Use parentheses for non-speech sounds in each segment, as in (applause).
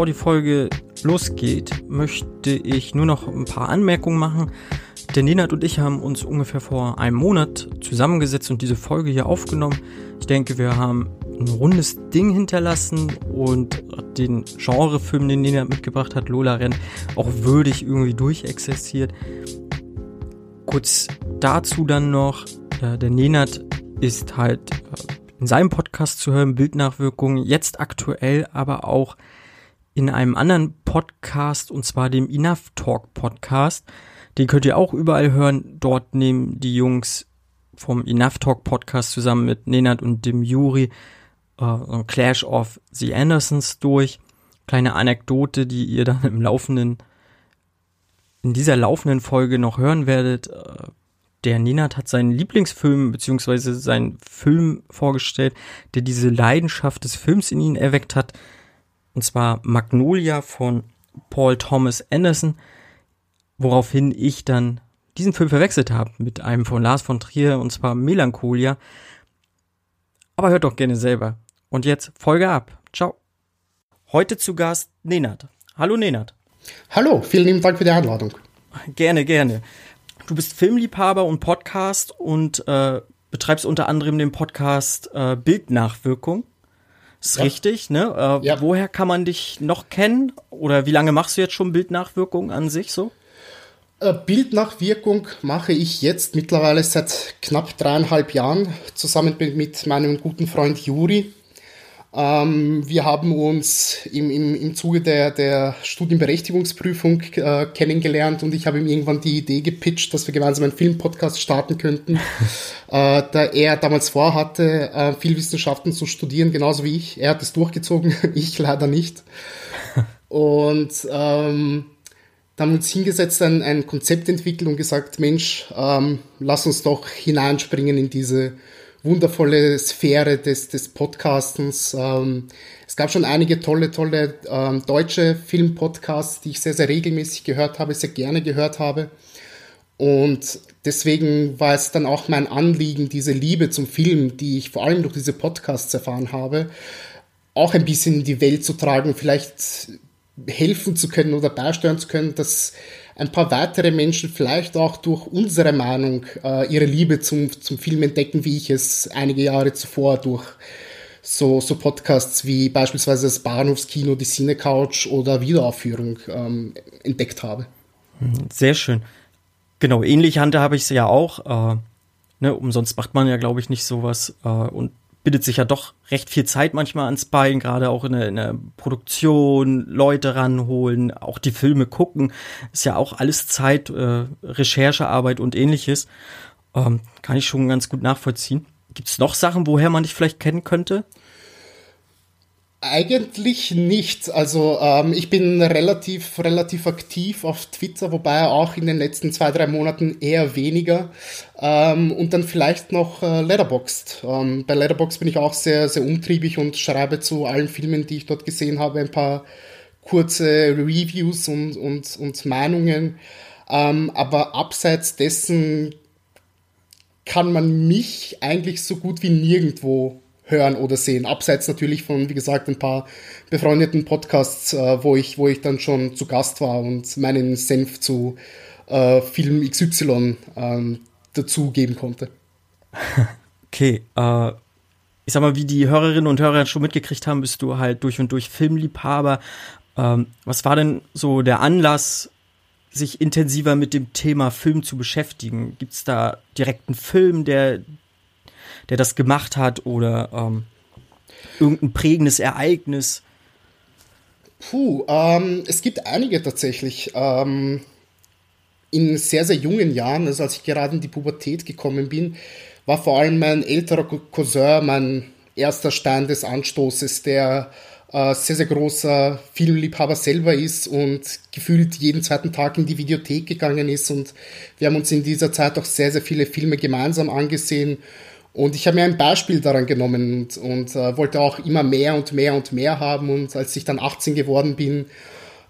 Bevor die Folge losgeht, möchte ich nur noch ein paar Anmerkungen machen. Der Nenad und ich haben uns ungefähr vor einem Monat zusammengesetzt und diese Folge hier aufgenommen. Ich denke, wir haben ein rundes Ding hinterlassen und den Genrefilm, den Nenad mitgebracht hat, Lola Renn, auch würdig irgendwie durchexerziert. Kurz dazu dann noch, äh, der Nenad ist halt äh, in seinem Podcast zu hören, Bildnachwirkungen, jetzt aktuell aber auch in einem anderen Podcast und zwar dem Enough Talk Podcast. Den könnt ihr auch überall hören. Dort nehmen die Jungs vom Enough Talk Podcast zusammen mit Nenad und dem Juri äh, Clash of the Andersons durch. Kleine Anekdote, die ihr dann im laufenden, in dieser laufenden Folge noch hören werdet. Äh, der Ninat hat seinen Lieblingsfilm beziehungsweise seinen Film vorgestellt, der diese Leidenschaft des Films in ihn erweckt hat. Und zwar Magnolia von Paul Thomas Anderson, woraufhin ich dann diesen Film verwechselt habe mit einem von Lars von Trier und zwar Melancholia. Aber hört doch gerne selber. Und jetzt Folge ab. Ciao. Heute zu Gast Nenad. Hallo Nenad. Hallo, vielen lieben Dank für die Einladung. Gerne, gerne. Du bist Filmliebhaber und Podcast und äh, betreibst unter anderem den Podcast äh, Bildnachwirkung. Ist ja. richtig, ne? Äh, ja. Woher kann man dich noch kennen? Oder wie lange machst du jetzt schon Bildnachwirkung an sich so? Äh, Bildnachwirkung mache ich jetzt mittlerweile seit knapp dreieinhalb Jahren zusammen mit meinem guten Freund Juri. Ähm, wir haben uns im, im, im Zuge der, der Studienberechtigungsprüfung äh, kennengelernt und ich habe ihm irgendwann die Idee gepitcht, dass wir gemeinsam einen Filmpodcast starten könnten, (laughs) äh, da er damals vorhatte, äh, Filmwissenschaften zu studieren, genauso wie ich. Er hat es durchgezogen, (laughs) ich leider nicht. Und ähm, da haben wir uns hingesetzt, ein, ein Konzept entwickelt und gesagt, Mensch, ähm, lass uns doch hineinspringen in diese wundervolle Sphäre des, des Podcastens. Ähm, es gab schon einige tolle, tolle ähm, deutsche Filmpodcasts, die ich sehr, sehr regelmäßig gehört habe, sehr gerne gehört habe. Und deswegen war es dann auch mein Anliegen, diese Liebe zum Film, die ich vor allem durch diese Podcasts erfahren habe, auch ein bisschen in die Welt zu tragen, vielleicht helfen zu können oder beisteuern zu können, dass ein paar weitere Menschen vielleicht auch durch unsere Meinung äh, ihre Liebe zum, zum Film entdecken, wie ich es einige Jahre zuvor durch so, so Podcasts wie beispielsweise das Bahnhofskino, die Cine Couch oder Wiederaufführung ähm, entdeckt habe. Sehr schön. Genau, ähnlich habe ich es ja auch. Äh, ne, umsonst macht man ja, glaube ich, nicht sowas. Äh, und bittet sich ja doch recht viel Zeit manchmal ans Bein, gerade auch in der, in der, Produktion, Leute ranholen, auch die Filme gucken, ist ja auch alles Zeit, äh, Recherchearbeit und ähnliches. Ähm, kann ich schon ganz gut nachvollziehen. Gibt es noch Sachen, woher man dich vielleicht kennen könnte? Eigentlich nicht. Also ähm, ich bin relativ, relativ aktiv auf Twitter, wobei auch in den letzten zwei, drei Monaten eher weniger. Ähm, und dann vielleicht noch äh, Letterboxd. Ähm, bei Letterboxd bin ich auch sehr, sehr umtriebig und schreibe zu allen Filmen, die ich dort gesehen habe, ein paar kurze Reviews und, und, und Meinungen. Ähm, aber abseits dessen kann man mich eigentlich so gut wie nirgendwo hören oder sehen. Abseits natürlich von, wie gesagt, ein paar befreundeten Podcasts, äh, wo, ich, wo ich dann schon zu Gast war und meinen Senf zu äh, Film XY ähm, dazu geben konnte. (laughs) Okay, äh, ich sag mal, wie die Hörerinnen und Hörer schon mitgekriegt haben, bist du halt durch und durch Filmliebhaber. Ähm, was war denn so der Anlass, sich intensiver mit dem Thema Film zu beschäftigen? Gibt es da direkt einen Film, der der das gemacht hat oder ähm, irgendein prägendes Ereignis? Puh, ähm, es gibt einige tatsächlich. Ähm, in sehr, sehr jungen Jahren, also als ich gerade in die Pubertät gekommen bin, war vor allem mein älterer Cousin mein erster Stein des Anstoßes, der äh, sehr, sehr großer Filmliebhaber selber ist und gefühlt jeden zweiten Tag in die Videothek gegangen ist. Und wir haben uns in dieser Zeit auch sehr, sehr viele Filme gemeinsam angesehen. Und ich habe mir ein Beispiel daran genommen und, und äh, wollte auch immer mehr und mehr und mehr haben. Und als ich dann 18 geworden bin,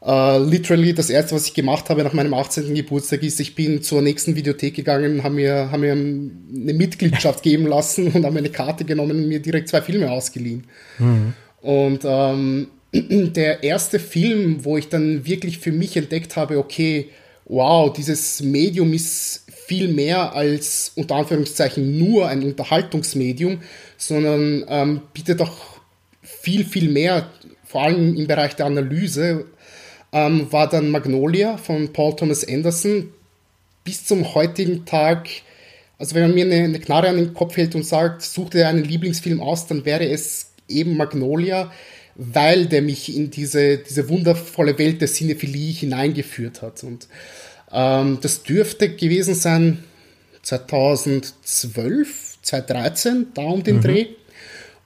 äh, literally das erste, was ich gemacht habe nach meinem 18. Geburtstag ist, ich bin zur nächsten Videothek gegangen, habe mir, hab mir eine Mitgliedschaft (laughs) geben lassen und habe mir eine Karte genommen und mir direkt zwei Filme ausgeliehen. Mhm. Und ähm, (clears throat) der erste Film, wo ich dann wirklich für mich entdeckt habe, okay, wow, dieses Medium ist viel mehr als unter Anführungszeichen nur ein Unterhaltungsmedium, sondern ähm, bietet auch viel, viel mehr, vor allem im Bereich der Analyse, ähm, war dann Magnolia von Paul Thomas Anderson bis zum heutigen Tag. Also wenn man mir eine, eine Knarre an den Kopf hält und sagt, such dir einen Lieblingsfilm aus, dann wäre es eben Magnolia, weil der mich in diese, diese wundervolle Welt der Cinephilie hineingeführt hat. Und ähm, das dürfte gewesen sein 2012, 2013, da um den mhm. Dreh.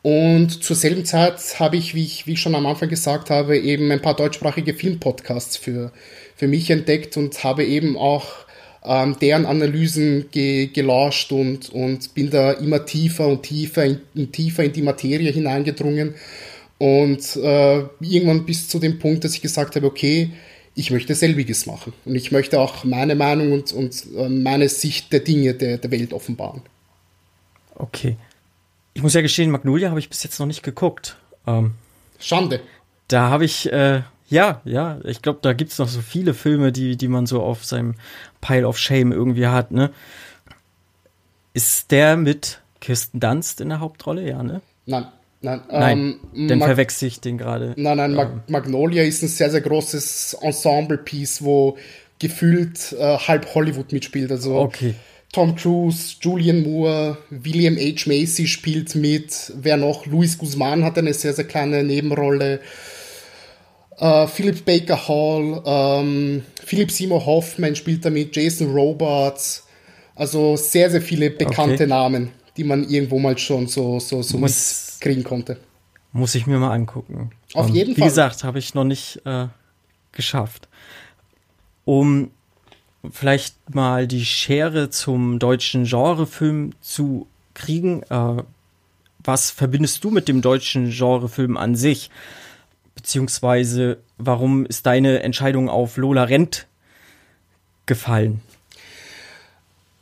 Und zur selben Zeit habe ich wie, ich, wie ich schon am Anfang gesagt habe, eben ein paar deutschsprachige Filmpodcasts für, für mich entdeckt und habe eben auch ähm, deren Analysen ge, gelauscht und, und bin da immer tiefer und tiefer in, in tiefer in die Materie hineingedrungen. Und äh, irgendwann bis zu dem Punkt, dass ich gesagt habe, okay, ich möchte selbiges machen. Und ich möchte auch meine Meinung und, und äh, meine Sicht der Dinge der, der Welt offenbaren. Okay. Ich muss ja gestehen, Magnolia habe ich bis jetzt noch nicht geguckt. Ähm, Schande. Da habe ich, äh, ja, ja, ich glaube, da gibt es noch so viele Filme, die, die man so auf seinem Pile of Shame irgendwie hat, ne? Ist der mit Kirsten Dunst in der Hauptrolle, ja, ne? Nein. Nein, nein ähm, dann verwechsel ich den gerade. Nein, nein, Mag ähm. Magnolia ist ein sehr, sehr großes Ensemble-Piece, wo gefühlt äh, halb Hollywood mitspielt. Also okay. Tom Cruise, Julian Moore, William H. Macy spielt mit. Wer noch? Luis Guzman hat eine sehr, sehr kleine Nebenrolle. Uh, Philip Baker Hall, ähm, Philip Seymour Hoffman spielt damit, Jason Robards. Also sehr, sehr viele bekannte okay. Namen, die man irgendwo mal schon so, so, so muss, mitkriegen konnte. Muss ich mir mal angucken. Auf um, jeden wie Fall. Wie gesagt, habe ich noch nicht äh, geschafft. Um vielleicht mal die Schere zum deutschen Genrefilm zu kriegen. Äh, was verbindest du mit dem deutschen Genrefilm an sich? Beziehungsweise, warum ist deine Entscheidung auf Lola Rent gefallen?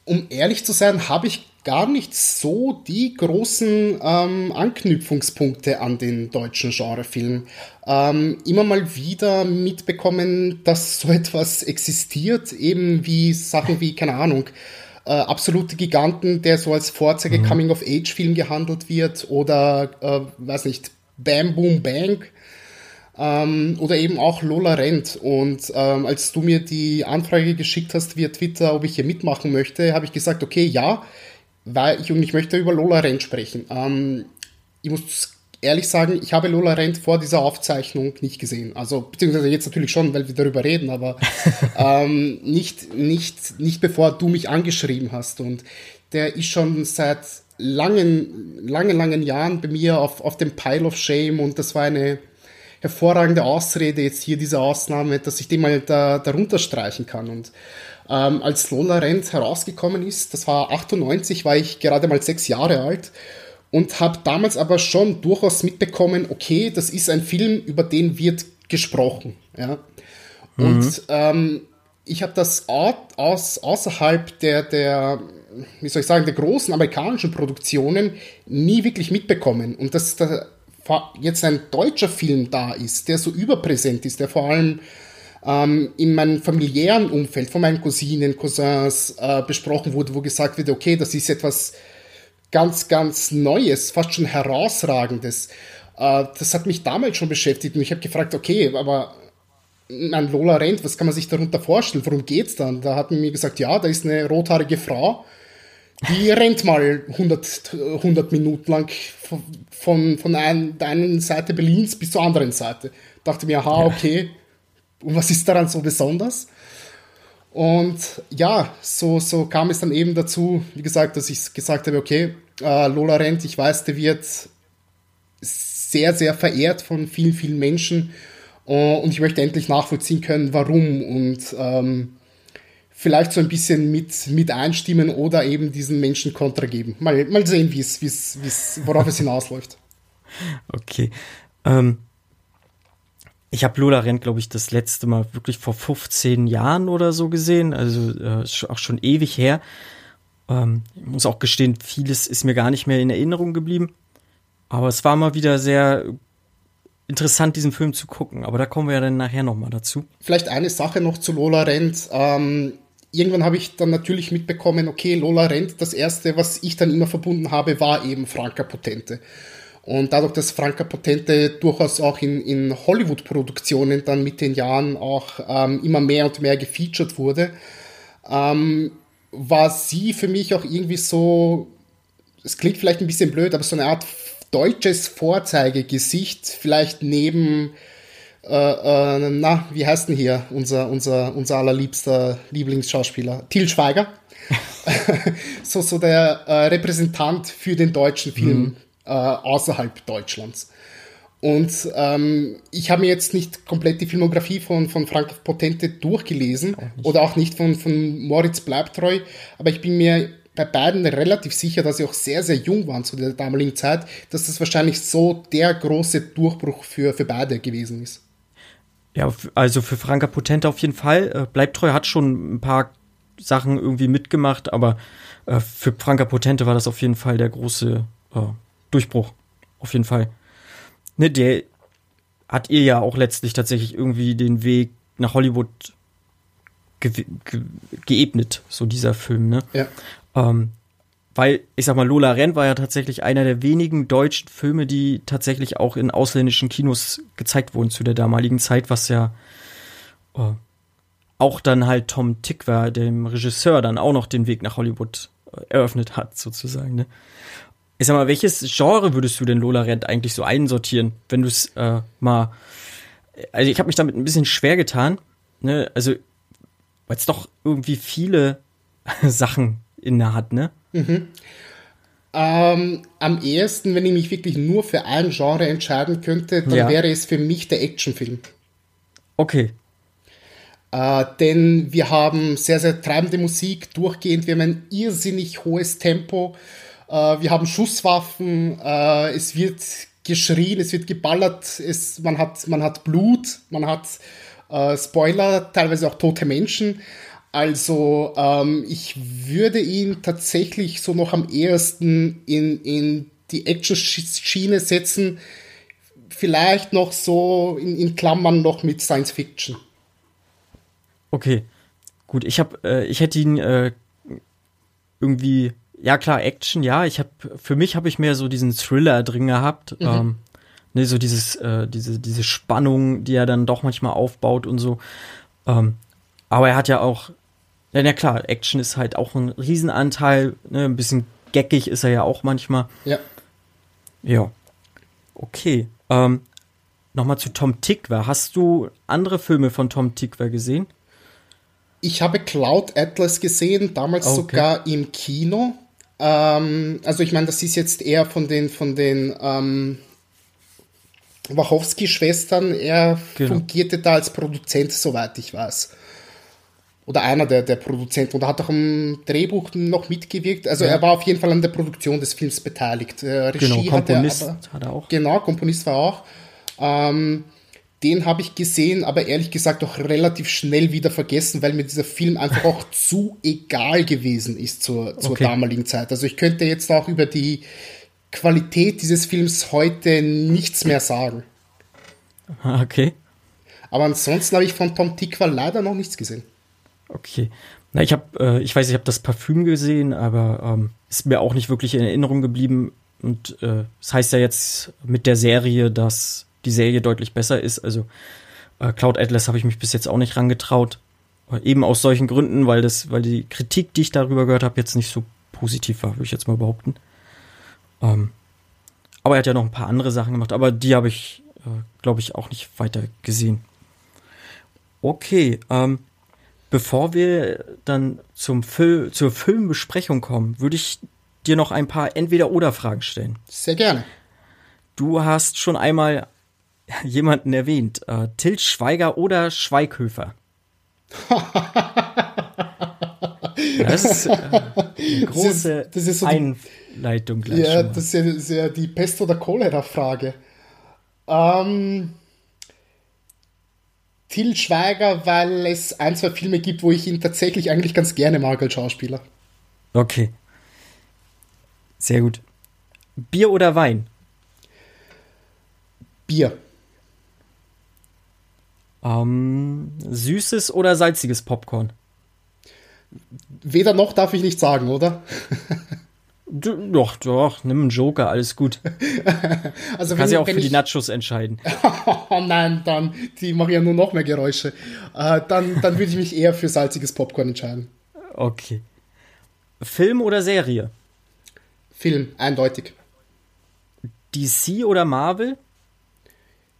Um ehrlich zu sein, habe ich gar nicht so die großen ähm, Anknüpfungspunkte an den deutschen Genrefilm. Ähm, immer mal wieder mitbekommen, dass so (laughs) etwas existiert, eben wie Sachen wie, keine Ahnung, äh, absolute Giganten, der so als Vorzeige mhm. Coming-of-Age-Film gehandelt wird oder, äh, weiß nicht, Bam Boom Bang. Ähm, oder eben auch Lola Rent. Und ähm, als du mir die Anfrage geschickt hast via Twitter, ob ich hier mitmachen möchte, habe ich gesagt, okay, ja, weil ich, und ich möchte über Lola Rent sprechen. Ähm, ich muss ehrlich sagen, ich habe Lola Rent vor dieser Aufzeichnung nicht gesehen. Also, beziehungsweise jetzt natürlich schon, weil wir darüber reden, aber (laughs) ähm, nicht, nicht, nicht bevor du mich angeschrieben hast. Und der ist schon seit langen, langen, langen Jahren bei mir auf, auf dem Pile of Shame und das war eine hervorragende Ausrede, jetzt hier diese Ausnahme, dass ich den mal da, darunter streichen kann. Und ähm, als Lola Rent herausgekommen ist. Das war 98, war ich gerade mal sechs Jahre alt und habe damals aber schon durchaus mitbekommen, okay, das ist ein Film, über den wird gesprochen. Ja? Mhm. Und ähm, ich habe das aus, außerhalb der, der, wie soll ich sagen, der großen amerikanischen Produktionen nie wirklich mitbekommen. Und dass da jetzt ein deutscher Film da ist, der so überpräsent ist, der vor allem ähm, in meinem familiären Umfeld von meinen Cousinen, Cousins äh, besprochen wurde, wo gesagt wird, okay, das ist etwas ganz, ganz Neues, fast schon herausragendes. Äh, das hat mich damals schon beschäftigt und ich habe gefragt, okay, aber ein Lola rennt, was kann man sich darunter vorstellen? Worum geht's dann? Da hat man mir gesagt, ja, da ist eine rothaarige Frau, die rennt mal 100, 100 Minuten lang von, von ein, der einen Seite Berlins bis zur anderen Seite. Dachte mir, aha, okay, und was ist daran so besonders? Und ja, so, so kam es dann eben dazu, wie gesagt, dass ich gesagt habe, okay, äh, Lola Rent, ich weiß, der wird sehr, sehr verehrt von vielen, vielen Menschen. Uh, und ich möchte endlich nachvollziehen können, warum. Und ähm, vielleicht so ein bisschen mit, mit einstimmen oder eben diesen Menschen Kontra geben. Mal, mal sehen, wie es, wie es, worauf es (laughs) hinausläuft. Okay. Ähm, ich habe Lola Rent, glaube ich, das letzte Mal wirklich vor 15 Jahren oder so gesehen. Also äh, auch schon ewig her. Ähm, ich muss auch gestehen, vieles ist mir gar nicht mehr in Erinnerung geblieben. Aber es war mal wieder sehr interessant, diesen Film zu gucken, aber da kommen wir ja dann nachher nochmal dazu. Vielleicht eine Sache noch zu Lola Rent. Ähm, irgendwann habe ich dann natürlich mitbekommen, okay, Lola Rent, das erste, was ich dann immer verbunden habe, war eben Franka Potente. Und dadurch, dass Franka Potente durchaus auch in, in Hollywood-Produktionen dann mit den Jahren auch ähm, immer mehr und mehr gefeatured wurde, ähm, war sie für mich auch irgendwie so, es klingt vielleicht ein bisschen blöd, aber so eine Art deutsches Vorzeigegesicht, vielleicht neben, äh, äh, na, wie heißt denn hier unser, unser, unser allerliebster Lieblingsschauspieler? Til Schweiger. (laughs) (laughs) so, so der äh, Repräsentant für den deutschen Film mhm. Äh, außerhalb Deutschlands. Und ähm, ich habe mir jetzt nicht komplett die Filmografie von, von Frank Potente durchgelesen auch oder auch nicht von, von Moritz Bleibtreu, aber ich bin mir bei beiden relativ sicher, dass sie auch sehr, sehr jung waren zu der damaligen Zeit, dass das wahrscheinlich so der große Durchbruch für, für beide gewesen ist. Ja, also für Franka Potente auf jeden Fall. Äh, Bleibtreu hat schon ein paar Sachen irgendwie mitgemacht, aber äh, für Franka Potente war das auf jeden Fall der große äh, Durchbruch. Auf jeden Fall. Ne, der hat ihr ja auch letztlich tatsächlich irgendwie den Weg nach Hollywood ge ge geebnet, so dieser Film, ne? Ja. Ähm, weil, ich sag mal, Lola Renn war ja tatsächlich einer der wenigen deutschen Filme, die tatsächlich auch in ausländischen Kinos gezeigt wurden zu der damaligen Zeit, was ja äh, auch dann halt Tom Tick war, dem Regisseur, dann auch noch den Weg nach Hollywood äh, eröffnet hat, sozusagen. Ne? Ich sag mal, welches Genre würdest du denn Lola Rent eigentlich so einsortieren, wenn du es äh, mal. Also ich habe mich damit ein bisschen schwer getan, ne? Also, weil es doch irgendwie viele (laughs) Sachen inne hat, ne? Mhm. Ähm, am ehesten, wenn ich mich wirklich nur für ein Genre entscheiden könnte, dann ja. wäre es für mich der Actionfilm. Okay. Äh, denn wir haben sehr, sehr treibende Musik durchgehend, wir haben ein irrsinnig hohes Tempo, wir haben Schusswaffen, äh, es wird geschrien, es wird geballert, es, man, hat, man hat Blut, man hat äh, Spoiler, teilweise auch tote Menschen. Also ähm, ich würde ihn tatsächlich so noch am ehesten in, in die Action-Schiene setzen. Vielleicht noch so in, in Klammern noch mit Science Fiction. Okay, gut. Ich habe, äh, ich hätte ihn äh, irgendwie, ja klar, Action, ja. Ich habe, für mich habe ich mehr so diesen Thriller drin gehabt. Mhm. Ähm, ne, so dieses, äh, diese, diese Spannung, die er dann doch manchmal aufbaut und so. Ähm, aber er hat ja auch ja, na klar, Action ist halt auch ein Riesenanteil. Ne? Ein bisschen geckig ist er ja auch manchmal. Ja. Ja. Okay. Ähm, Nochmal zu Tom Tickwer. Hast du andere Filme von Tom Tickwer gesehen? Ich habe Cloud Atlas gesehen, damals okay. sogar im Kino. Ähm, also ich meine, das ist jetzt eher von den von den ähm, Wachowski-Schwestern. Er genau. fungierte da als Produzent, soweit ich weiß oder einer der, der Produzenten und hat auch im Drehbuch noch mitgewirkt. Also ja. er war auf jeden Fall an der Produktion des Films beteiligt. Äh, Regie genau, Komponist hat er, aber, hat er auch. Genau, Komponist war auch. Ähm, den habe ich gesehen, aber ehrlich gesagt auch relativ schnell wieder vergessen, weil mir dieser Film einfach auch (laughs) zu egal gewesen ist zur, zur okay. damaligen Zeit. Also ich könnte jetzt auch über die Qualität dieses Films heute nichts mehr sagen. Okay. Aber ansonsten habe ich von Tom Tikva leider noch nichts gesehen. Okay. Na, ich habe, äh, ich weiß, ich habe das Parfüm gesehen, aber ähm, ist mir auch nicht wirklich in Erinnerung geblieben. Und äh, das heißt ja jetzt mit der Serie, dass die Serie deutlich besser ist. Also äh, Cloud Atlas habe ich mich bis jetzt auch nicht rangetraut. Eben aus solchen Gründen, weil das, weil die Kritik, die ich darüber gehört habe, jetzt nicht so positiv war, würde ich jetzt mal behaupten. Ähm, aber er hat ja noch ein paar andere Sachen gemacht, aber die habe ich, äh, glaube ich, auch nicht weiter gesehen. Okay, ähm, Bevor wir dann zum Fil zur Filmbesprechung kommen, würde ich dir noch ein paar Entweder-Oder-Fragen stellen. Sehr gerne. Du hast schon einmal (laughs) jemanden erwähnt. Äh, Til Schweiger oder Schweighöfer? (laughs) das ist äh, eine große das ist, das ist so Einleitung gleich. Ja, das ist ja, das ist ja die Pest- oder Cholera-Frage. Ähm, Till Schweiger, weil es ein, zwei Filme gibt, wo ich ihn tatsächlich eigentlich ganz gerne mag als Schauspieler. Okay. Sehr gut. Bier oder Wein? Bier. Ähm, süßes oder salziges Popcorn? Weder noch darf ich nicht sagen, oder? Doch, doch, nimm einen Joker, alles gut. (laughs) also Kannst ja auch für ich... die Nachos entscheiden. (laughs) oh nein, dann, die machen ja nur noch mehr Geräusche. Äh, dann, dann würde ich mich eher für salziges Popcorn entscheiden. Okay. Film oder Serie? Film, eindeutig. DC oder Marvel?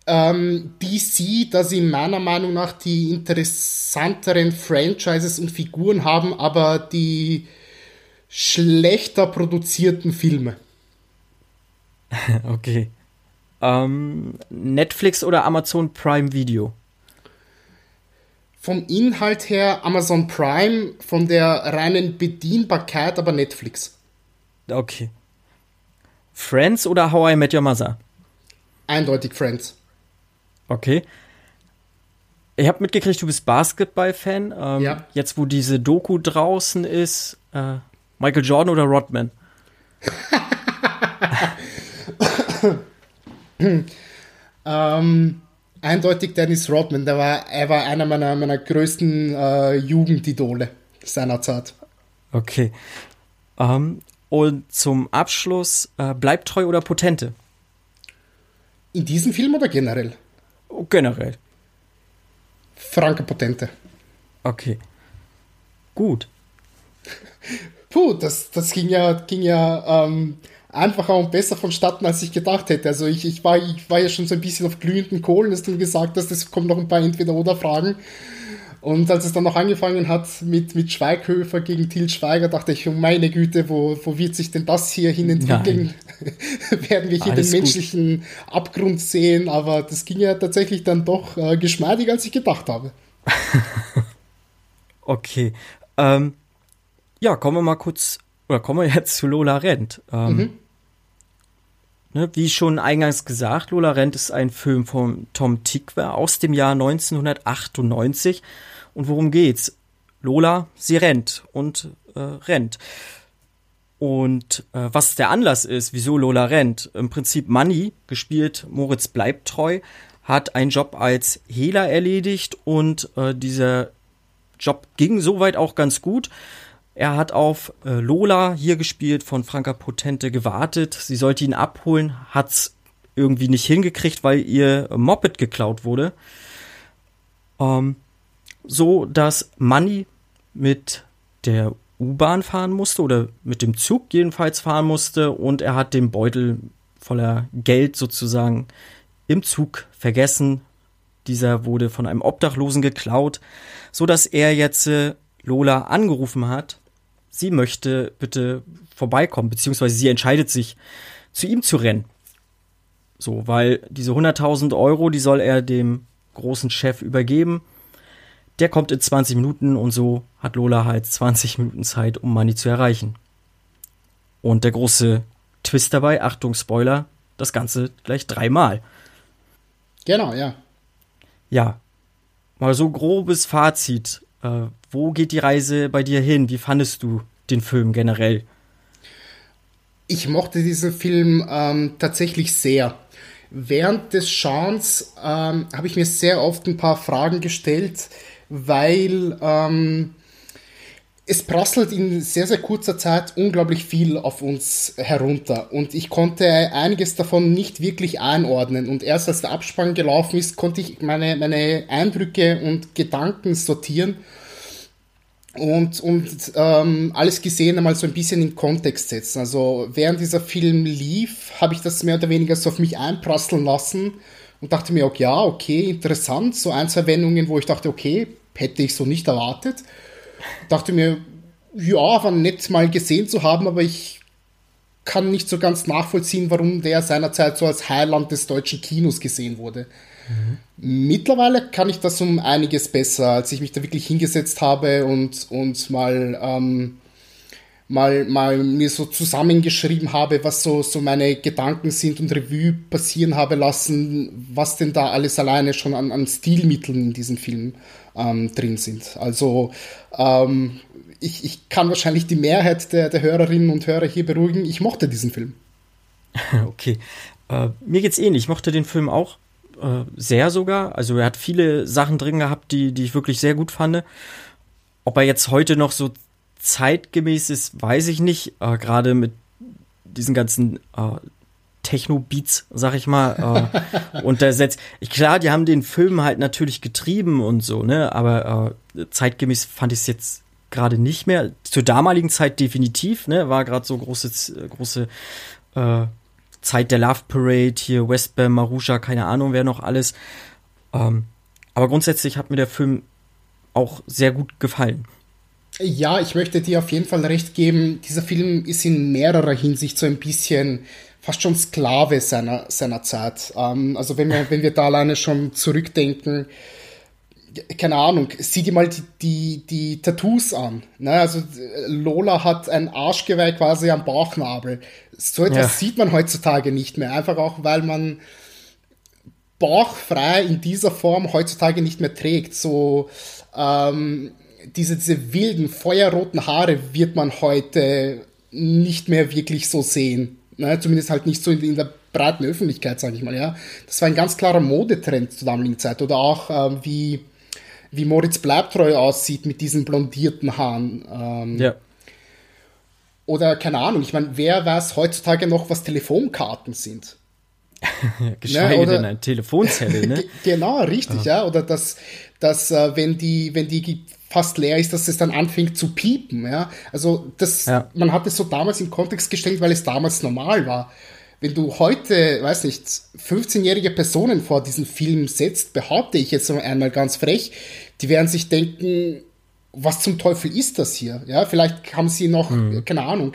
Ähm, DC, da sie meiner Meinung nach die interessanteren Franchises und Figuren haben, aber die schlechter produzierten Filme. (laughs) okay. Ähm, Netflix oder Amazon Prime Video? Vom Inhalt her Amazon Prime, von der reinen Bedienbarkeit aber Netflix. Okay. Friends oder How I Met Your Mother? Eindeutig Friends. Okay. Ich habe mitgekriegt, du bist Basketball-Fan. Ähm, ja. Jetzt, wo diese Doku draußen ist, äh, Michael Jordan oder Rodman? ähm, eindeutig Dennis Rodman. Der war, er war einer meiner, meiner größten äh, Jugendidole seinerzeit. Okay. Ähm, und zum Abschluss, äh, bleibt treu oder potente? In diesem Film oder generell? Generell. Franke Potente. Okay. Gut. puh, das, das ging ja, ging ja ähm, einfacher und besser vonstatten, als ich gedacht hätte. Also ich, ich, war, ich war ja schon so ein bisschen auf glühenden Kohlen, als du gesagt hast, es kommen noch ein paar Entweder-Oder-Fragen. Und als es dann noch angefangen hat mit, mit Schweighöfer gegen Til Schweiger, dachte ich, oh meine Güte, wo, wo wird sich denn das hier hin entwickeln? (laughs) Werden wir hier Alles den menschlichen gut. Abgrund sehen? Aber das ging ja tatsächlich dann doch äh, geschmeidiger, als ich gedacht habe. (laughs) okay. Ähm, ja, kommen wir mal kurz, oder kommen wir (laughs) jetzt zu Lola Rent. Ähm, mhm. ne, wie schon eingangs gesagt, Lola Rent ist ein Film von Tom Tykwer aus dem Jahr 1998. Und worum geht's? Lola, sie rennt und äh, rennt. Und äh, was der Anlass ist, wieso Lola rennt, im Prinzip Money, gespielt Moritz bleibt treu, hat einen Job als Hehler erledigt und äh, dieser Job ging soweit auch ganz gut. Er hat auf äh, Lola hier gespielt von Franka Potente gewartet. Sie sollte ihn abholen, hat's irgendwie nicht hingekriegt, weil ihr Moped geklaut wurde. Ähm, so dass Manny mit der U-Bahn fahren musste oder mit dem Zug jedenfalls fahren musste und er hat den Beutel voller Geld sozusagen im Zug vergessen. Dieser wurde von einem Obdachlosen geklaut, so dass er jetzt äh, Lola angerufen hat sie möchte bitte vorbeikommen, beziehungsweise sie entscheidet sich, zu ihm zu rennen. So, weil diese 100.000 Euro, die soll er dem großen Chef übergeben. Der kommt in 20 Minuten und so hat Lola halt 20 Minuten Zeit, um Money zu erreichen. Und der große Twist dabei, Achtung, Spoiler, das Ganze gleich dreimal. Genau, ja. Ja, mal so grobes Fazit. Äh, wo geht die Reise bei dir hin? Wie fandest du den Film generell? Ich mochte diesen Film ähm, tatsächlich sehr. Während des Schauens ähm, habe ich mir sehr oft ein paar Fragen gestellt, weil ähm, es prasselt in sehr, sehr kurzer Zeit unglaublich viel auf uns herunter und ich konnte einiges davon nicht wirklich einordnen und erst als der Abspann gelaufen ist, konnte ich meine, meine Eindrücke und Gedanken sortieren und, und ähm, alles gesehen einmal so ein bisschen in Kontext setzen. Also während dieser Film lief, habe ich das mehr oder weniger so auf mich einprasseln lassen und dachte mir, okay, ja, okay, interessant, so ein, zwei Wendungen, wo ich dachte, okay, hätte ich so nicht erwartet dachte mir, ja, war nett mal gesehen zu haben, aber ich kann nicht so ganz nachvollziehen, warum der seinerzeit so als Heiland des deutschen Kinos gesehen wurde. Mhm. Mittlerweile kann ich das um einiges besser, als ich mich da wirklich hingesetzt habe und, und mal, ähm, mal, mal mir so zusammengeschrieben habe, was so, so meine Gedanken sind und Revue passieren habe lassen, was denn da alles alleine schon an, an Stilmitteln in diesem Film ähm, drin sind. Also ähm, ich, ich kann wahrscheinlich die Mehrheit der, der Hörerinnen und Hörer hier beruhigen. Ich mochte diesen Film. (laughs) Okay. Äh, mir geht's ähnlich. Ich mochte den Film auch. äh, sehr sogar. Also er hat viele Sachen drin gehabt, die, die ich wirklich sehr gut fand. Ob er jetzt heute noch so zeitgemäß ist, weiß ich nicht. Äh, Gerade mit diesen ganzen äh, Techno-Beats, sag ich mal, äh, (laughs) untersetzt. Ich, klar, die haben den Film halt natürlich getrieben und so, ne? Aber äh, zeitgemäß fand ich es jetzt gerade nicht mehr. Zur damaligen Zeit definitiv, ne? War gerade so große, große äh, Zeit der Love Parade, hier Westbam, Marusha, keine Ahnung, wer noch alles. Ähm, aber grundsätzlich hat mir der Film auch sehr gut gefallen. Ja, ich möchte dir auf jeden Fall recht geben. Dieser Film ist in mehrerer Hinsicht so ein bisschen fast schon Sklave seiner, seiner Zeit. Ähm, also wenn wir, (laughs) wenn wir da alleine schon zurückdenken, keine Ahnung, sieh dir mal die, die, die Tattoos an. Ne? Also Lola hat ein Arschgeweih quasi am Bauchnabel. So etwas ja. sieht man heutzutage nicht mehr. Einfach auch, weil man bauchfrei in dieser Form heutzutage nicht mehr trägt. So ähm, diese, diese wilden, feuerroten Haare wird man heute nicht mehr wirklich so sehen. Ne? Zumindest halt nicht so in, in der breiten Öffentlichkeit, sage ich mal. Ja, das war ein ganz klarer Modetrend zur damaligen Zeit. Oder auch ähm, wie wie Moritz Bleibtreu aussieht mit diesen blondierten Haaren. Ähm, ja. Oder keine Ahnung, ich meine, wer weiß heutzutage noch, was Telefonkarten sind? (laughs) Geschweige ne, denn ein Telefonzettel, ne? (laughs) genau, richtig, ja. ja. Oder dass, dass äh, wenn die, wenn die fast leer ist, dass es dann anfängt zu piepen, ja. Also das, ja. man hat es so damals in Kontext gestellt, weil es damals normal war wenn du heute, weiß nicht, 15-jährige Personen vor diesen Film setzt, behaupte ich jetzt einmal ganz frech, die werden sich denken, was zum Teufel ist das hier? Ja, vielleicht haben sie noch, mhm. keine Ahnung,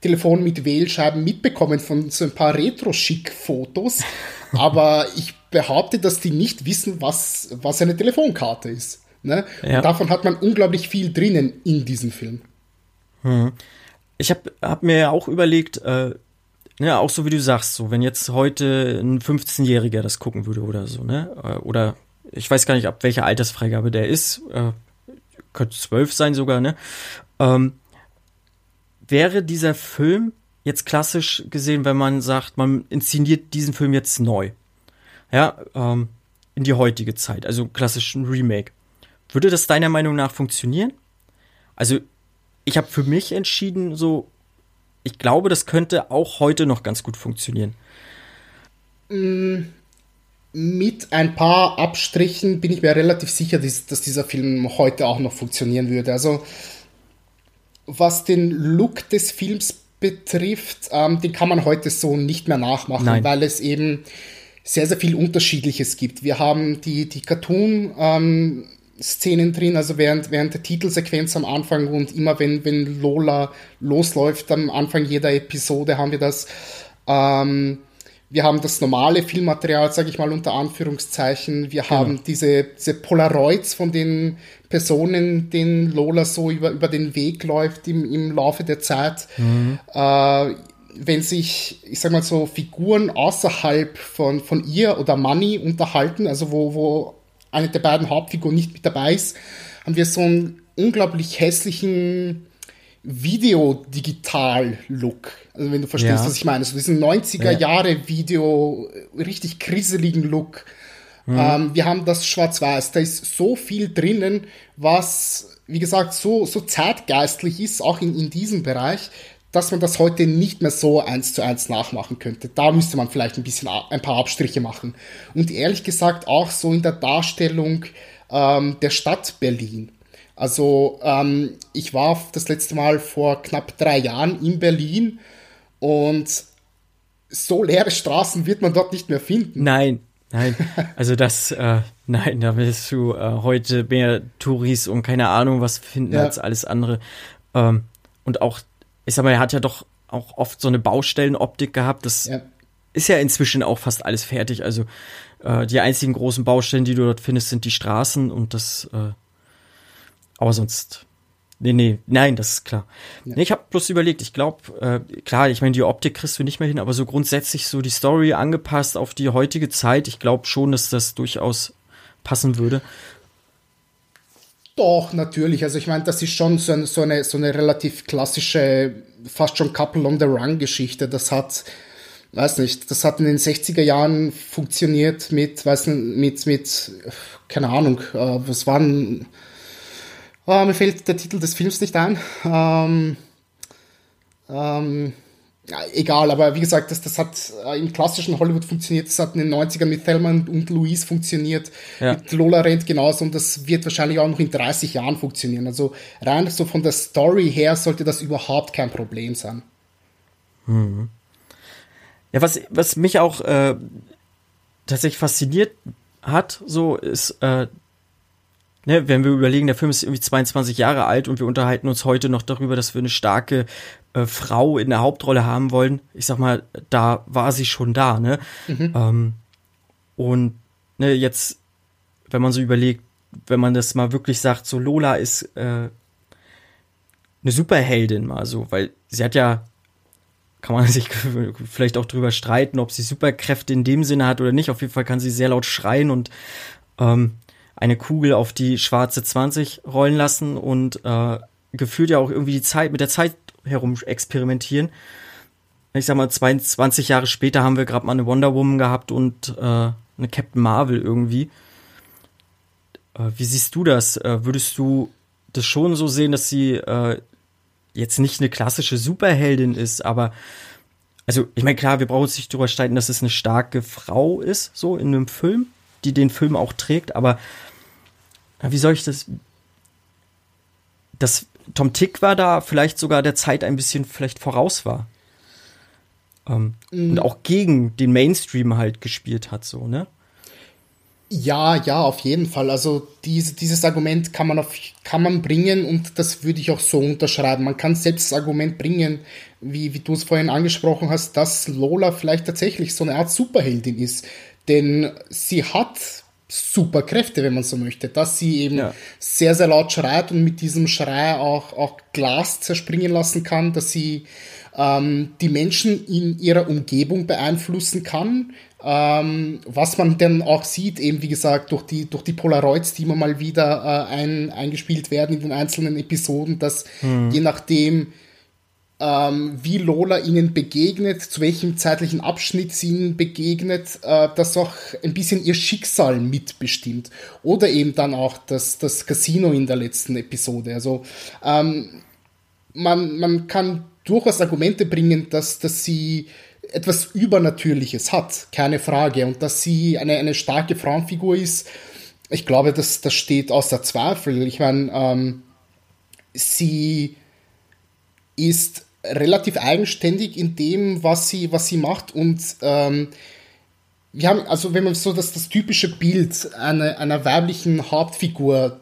Telefon mit Wählscheiben mitbekommen von so ein paar Retro-Schick-Fotos. (laughs) aber ich behaupte, dass die nicht wissen, was, was eine Telefonkarte ist. Ne? Ja. Davon hat man unglaublich viel drinnen in diesem Film. Mhm. Ich habe hab mir auch überlegt, äh, ja, auch so wie du sagst, so wenn jetzt heute ein 15-Jähriger das gucken würde oder so, ne? Äh, oder ich weiß gar nicht, ab welcher Altersfreigabe der ist, äh, könnte zwölf sein sogar, ne? Ähm, wäre dieser Film jetzt klassisch gesehen, wenn man sagt, man inszeniert diesen Film jetzt neu, ja, ähm, in die heutige Zeit, also klassischen Remake, würde das deiner Meinung nach funktionieren? Also ich habe für mich entschieden, so ich glaube, das könnte auch heute noch ganz gut funktionieren. Mm, mit ein paar Abstrichen bin ich mir relativ sicher, dass dieser Film heute auch noch funktionieren würde. Also, was den Look des Films betrifft, ähm, den kann man heute so nicht mehr nachmachen, Nein. weil es eben sehr, sehr viel Unterschiedliches gibt. Wir haben die, die Cartoon- ähm, Szenen drin, also während, während der Titelsequenz am Anfang und immer wenn, wenn Lola losläuft am Anfang jeder Episode haben wir das. Ähm, wir haben das normale Filmmaterial, sage ich mal unter Anführungszeichen. Wir genau. haben diese, diese Polaroids von den Personen, denen Lola so über, über den Weg läuft im, im Laufe der Zeit. Mhm. Äh, wenn sich, ich sag mal so, Figuren außerhalb von, von ihr oder Money unterhalten, also wo, wo eine der beiden Hauptfiguren nicht mit dabei ist, haben wir so einen unglaublich hässlichen Video-Digital-Look. Also wenn du verstehst, ja. was ich meine. So diesen 90er-Jahre-Video, richtig kriseligen Look. Mhm. Ähm, wir haben das Schwarz-Weiß. Da ist so viel drinnen, was, wie gesagt, so, so zeitgeistlich ist, auch in, in diesem Bereich, dass man das heute nicht mehr so eins zu eins nachmachen könnte. Da müsste man vielleicht ein bisschen ein paar Abstriche machen. Und ehrlich gesagt auch so in der Darstellung ähm, der Stadt Berlin. Also ähm, ich war das letzte Mal vor knapp drei Jahren in Berlin und so leere Straßen wird man dort nicht mehr finden. Nein, nein. Also das, äh, nein, da wirst du äh, heute mehr Touris und keine Ahnung was finden ja. als alles andere. Ähm, und auch ich sag mal, er hat ja doch auch oft so eine Baustellenoptik gehabt. Das ja. ist ja inzwischen auch fast alles fertig. Also äh, die einzigen großen Baustellen, die du dort findest, sind die Straßen und das. Äh, aber sonst. Nee, nee, nein, das ist klar. Ja. Nee, ich habe bloß überlegt, ich glaube, äh, klar, ich meine, die Optik kriegst du nicht mehr hin, aber so grundsätzlich so die Story angepasst auf die heutige Zeit, ich glaube schon, dass das durchaus passen würde. Doch, natürlich. Also ich meine, das ist schon so, ein, so, eine, so eine relativ klassische, fast schon Couple on the Run Geschichte. Das hat weiß nicht, das hat in den 60er Jahren funktioniert mit, weiß nicht, mit, mit, keine Ahnung, äh, was waren, oh, mir fällt der Titel des Films nicht ein. Ähm, ähm, ja, egal, aber wie gesagt, das, das hat äh, im klassischen Hollywood funktioniert, das hat in den 90ern mit Thelma und Louise funktioniert, ja. mit Lola Rent genauso und das wird wahrscheinlich auch noch in 30 Jahren funktionieren. Also rein so von der Story her sollte das überhaupt kein Problem sein. Mhm. Ja, was, was mich auch äh, tatsächlich fasziniert hat, so ist, äh, ne, wenn wir überlegen, der Film ist irgendwie 22 Jahre alt und wir unterhalten uns heute noch darüber, dass wir eine starke äh, Frau in der Hauptrolle haben wollen. Ich sag mal, da war sie schon da, ne? Mhm. Ähm, und ne, jetzt, wenn man so überlegt, wenn man das mal wirklich sagt, so Lola ist äh, eine Superheldin mal so, weil sie hat ja kann man (laughs) sich vielleicht auch drüber streiten, ob sie Superkräfte in dem Sinne hat oder nicht. Auf jeden Fall kann sie sehr laut schreien und ähm, eine Kugel auf die schwarze 20 rollen lassen und äh, gefühlt ja auch irgendwie die Zeit mit der Zeit herum experimentieren. Ich sag mal, 22 Jahre später haben wir gerade mal eine Wonder Woman gehabt und äh, eine Captain Marvel irgendwie. Äh, wie siehst du das? Äh, würdest du das schon so sehen, dass sie äh, jetzt nicht eine klassische Superheldin ist, aber also ich meine klar, wir brauchen uns nicht darüber streiten, dass es eine starke Frau ist, so in einem Film, die den Film auch trägt, aber wie soll ich das? Dass Tom Tick war da vielleicht sogar der Zeit ein bisschen vielleicht voraus war. Ähm, mhm. Und auch gegen den Mainstream halt gespielt hat, so, ne? Ja, ja, auf jeden Fall. Also diese, dieses Argument kann man, auf, kann man bringen und das würde ich auch so unterschreiben. Man kann selbst das Argument bringen, wie, wie du es vorhin angesprochen hast, dass Lola vielleicht tatsächlich so eine Art Superheldin ist. Denn sie hat Superkräfte, wenn man so möchte. Dass sie eben ja. sehr, sehr laut schreit und mit diesem Schrei auch, auch Glas zerspringen lassen kann, dass sie ähm, die Menschen in ihrer Umgebung beeinflussen kann, ähm, was man dann auch sieht, eben wie gesagt, durch die, durch die Polaroids, die immer mal wieder äh, ein, eingespielt werden in den einzelnen Episoden, dass hm. je nachdem, ähm, wie Lola ihnen begegnet, zu welchem zeitlichen Abschnitt sie ihnen begegnet, äh, das auch ein bisschen ihr Schicksal mitbestimmt. Oder eben dann auch das, das Casino in der letzten Episode. Also ähm, man, man kann durchaus Argumente bringen, dass, dass sie etwas Übernatürliches hat, keine Frage. Und dass sie eine, eine starke Frauenfigur ist, ich glaube, das, das steht außer Zweifel. Ich meine, ähm, sie ist relativ eigenständig in dem, was sie, was sie macht. Und ähm, wir haben, also wenn man so das, das typische Bild einer, einer weiblichen Hauptfigur,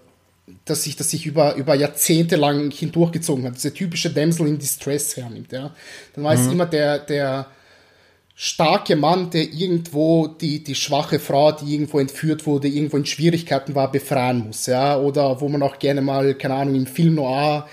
das sich, das sich über, über Jahrzehnte lang hindurchgezogen hat, diese typische Damsel in Distress hernimmt, ja, dann war mhm. es immer der, der, starke Mann, der irgendwo die, die schwache Frau, die irgendwo entführt wurde, irgendwo in Schwierigkeiten war, befreien muss, ja, oder wo man auch gerne mal, keine Ahnung, im Film Noir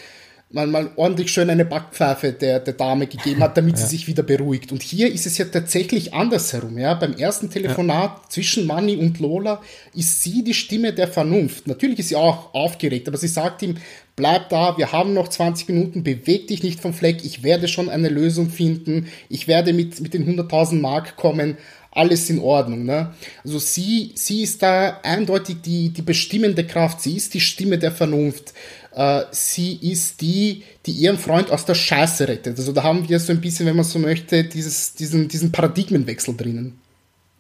mal, mal ordentlich schön eine Backpfeife der, der Dame gegeben hat, damit (laughs) ja. sie sich wieder beruhigt. Und hier ist es ja tatsächlich andersherum. Ja? Beim ersten Telefonat ja. zwischen Manny und Lola ist sie die Stimme der Vernunft. Natürlich ist sie auch aufgeregt, aber sie sagt ihm, bleib da, wir haben noch 20 Minuten, beweg dich nicht vom Fleck, ich werde schon eine Lösung finden, ich werde mit, mit den 100.000 Mark kommen, alles in Ordnung. Ne? Also sie, sie ist da eindeutig die, die bestimmende Kraft, sie ist die Stimme der Vernunft äh, sie ist die, die ihren Freund aus der Scheiße rettet. Also da haben wir so ein bisschen, wenn man so möchte, dieses, diesen, diesen Paradigmenwechsel drinnen.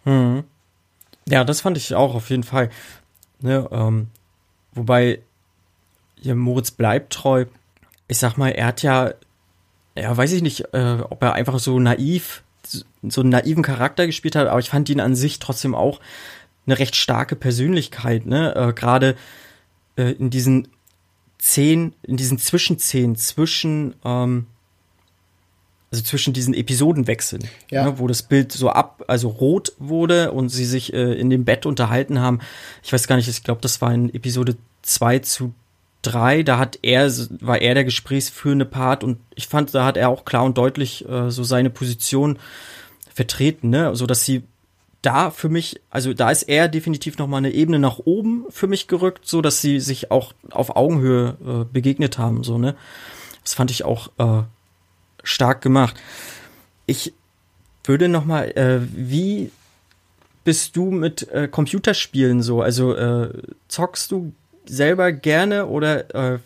Hm. Ja, das fand ich auch auf jeden Fall. Ne, ähm, wobei ja, Moritz bleibt treu. Ich sag mal, er hat ja, ja, weiß ich nicht, äh, ob er einfach so naiv, so einen naiven Charakter gespielt hat, aber ich fand ihn an sich trotzdem auch eine recht starke Persönlichkeit, ne? Äh, Gerade äh, in diesen zehn, in diesen Zwischenszenen zwischen, ähm, also zwischen diesen Episodenwechseln, ja. ne, wo das Bild so ab, also rot wurde und sie sich äh, in dem Bett unterhalten haben. Ich weiß gar nicht, ich glaube, das war in Episode 2 zu 3, da hat er, war er der gesprächsführende Part und ich fand, da hat er auch klar und deutlich äh, so seine Position vertreten, ne, so dass sie da für mich, also da ist er definitiv noch mal eine Ebene nach oben für mich gerückt, so dass sie sich auch auf Augenhöhe äh, begegnet haben, so ne. Das fand ich auch äh, stark gemacht. Ich würde noch mal, äh, wie bist du mit äh, Computerspielen so? Also äh, zockst du selber gerne oder äh,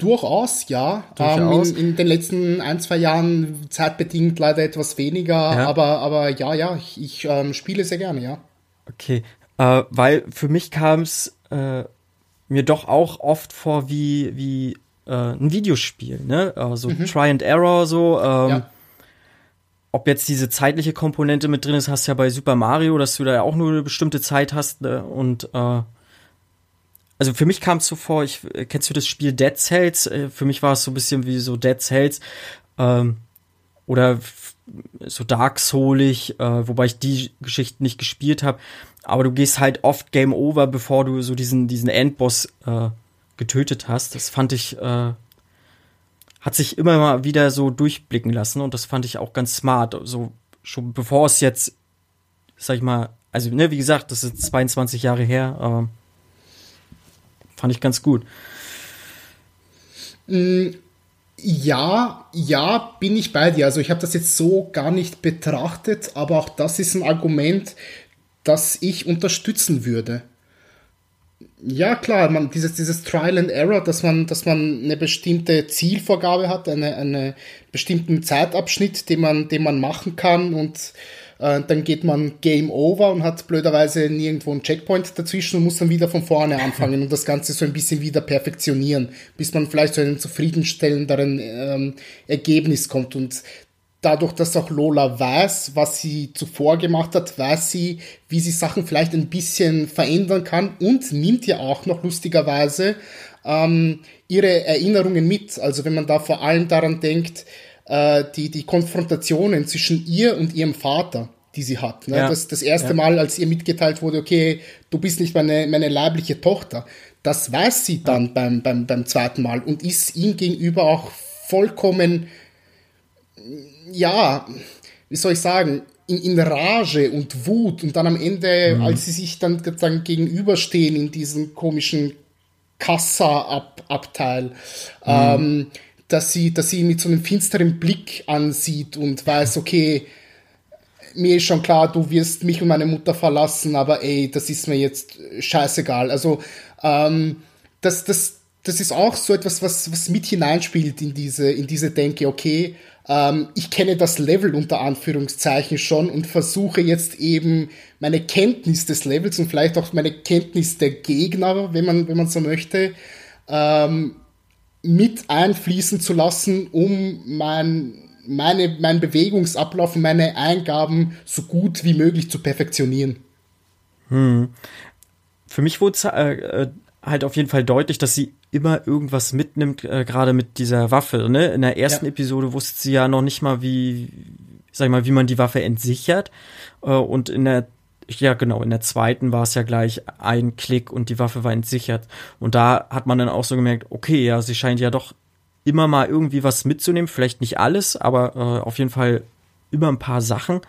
Durchaus, ja. Durchaus. Ähm, in, in, den letzten ein, zwei Jahren zeitbedingt leider etwas weniger, ja. aber, aber ja, ja, ich, ich ähm, spiele sehr gerne, ja. Okay, äh, weil für mich kam es äh, mir doch auch oft vor wie, wie äh, ein Videospiel, ne? Also mhm. Try and Error so. Ähm, ja. Ob jetzt diese zeitliche Komponente mit drin ist, hast du ja bei Super Mario, dass du da ja auch nur eine bestimmte Zeit hast ne? und äh, also für mich kam es so vor, ich kennst du das Spiel Dead Cells? Äh, für mich war es so ein bisschen wie so Dead Cells ähm, oder so Dark Soulig, äh, wobei ich die Geschichte nicht gespielt habe. Aber du gehst halt oft Game Over, bevor du so diesen diesen Endboss äh, getötet hast. Das fand ich äh, hat sich immer mal wieder so durchblicken lassen und das fand ich auch ganz smart. So schon bevor es jetzt, sag ich mal, also ne, wie gesagt, das ist 22 Jahre her. aber Fand ich ganz gut. Mm, ja, ja, bin ich bei dir. Also ich habe das jetzt so gar nicht betrachtet, aber auch das ist ein Argument, das ich unterstützen würde. Ja, klar, man, dieses, dieses Trial and Error, dass man, dass man eine bestimmte Zielvorgabe hat, einen eine bestimmten Zeitabschnitt, den man, den man machen kann und äh, dann geht man Game Over und hat blöderweise nirgendwo einen Checkpoint dazwischen und muss dann wieder von vorne anfangen und das Ganze so ein bisschen wieder perfektionieren, bis man vielleicht zu einem zufriedenstellenderen ähm, Ergebnis kommt. Und dadurch, dass auch Lola weiß, was sie zuvor gemacht hat, weiß sie, wie sie Sachen vielleicht ein bisschen verändern kann und nimmt ja auch noch lustigerweise ähm, ihre Erinnerungen mit. Also wenn man da vor allem daran denkt, äh, die, die Konfrontationen zwischen ihr und ihrem Vater, die sie hat. Ne? Ja. Das, das erste ja. Mal, als ihr mitgeteilt wurde, okay, du bist nicht meine, meine leibliche Tochter, das weiß sie dann ja. beim, beim, beim zweiten Mal und ist ihm gegenüber auch vollkommen, ja, wie soll ich sagen, in, in Rage und Wut und dann am Ende, mhm. als sie sich dann, dann gegenüberstehen in diesem komischen Kassa-Abteil, mhm. ähm, dass sie, dass sie ihn mit so einem finsteren Blick ansieht und weiß, okay, mir ist schon klar, du wirst mich und meine Mutter verlassen, aber ey, das ist mir jetzt scheißegal. Also, ähm, das, das, das ist auch so etwas, was, was mit hineinspielt in diese, in diese Denke, okay, ähm, ich kenne das Level unter Anführungszeichen schon und versuche jetzt eben meine Kenntnis des Levels und vielleicht auch meine Kenntnis der Gegner, wenn man, wenn man so möchte, ähm, mit einfließen zu lassen, um mein, meine, meinen Bewegungsablauf und meine Eingaben so gut wie möglich zu perfektionieren. Hm. Für mich wurde es äh, äh, halt auf jeden Fall deutlich, dass sie immer irgendwas mitnimmt, äh, gerade mit dieser Waffe. Ne? In der ersten ja. Episode wusste sie ja noch nicht mal, wie, sag ich mal, wie man die Waffe entsichert. Äh, und in der ja genau, in der zweiten war es ja gleich ein Klick und die Waffe war entsichert. Und da hat man dann auch so gemerkt, okay, ja, sie scheint ja doch immer mal irgendwie was mitzunehmen, vielleicht nicht alles, aber äh, auf jeden Fall immer ein paar Sachen.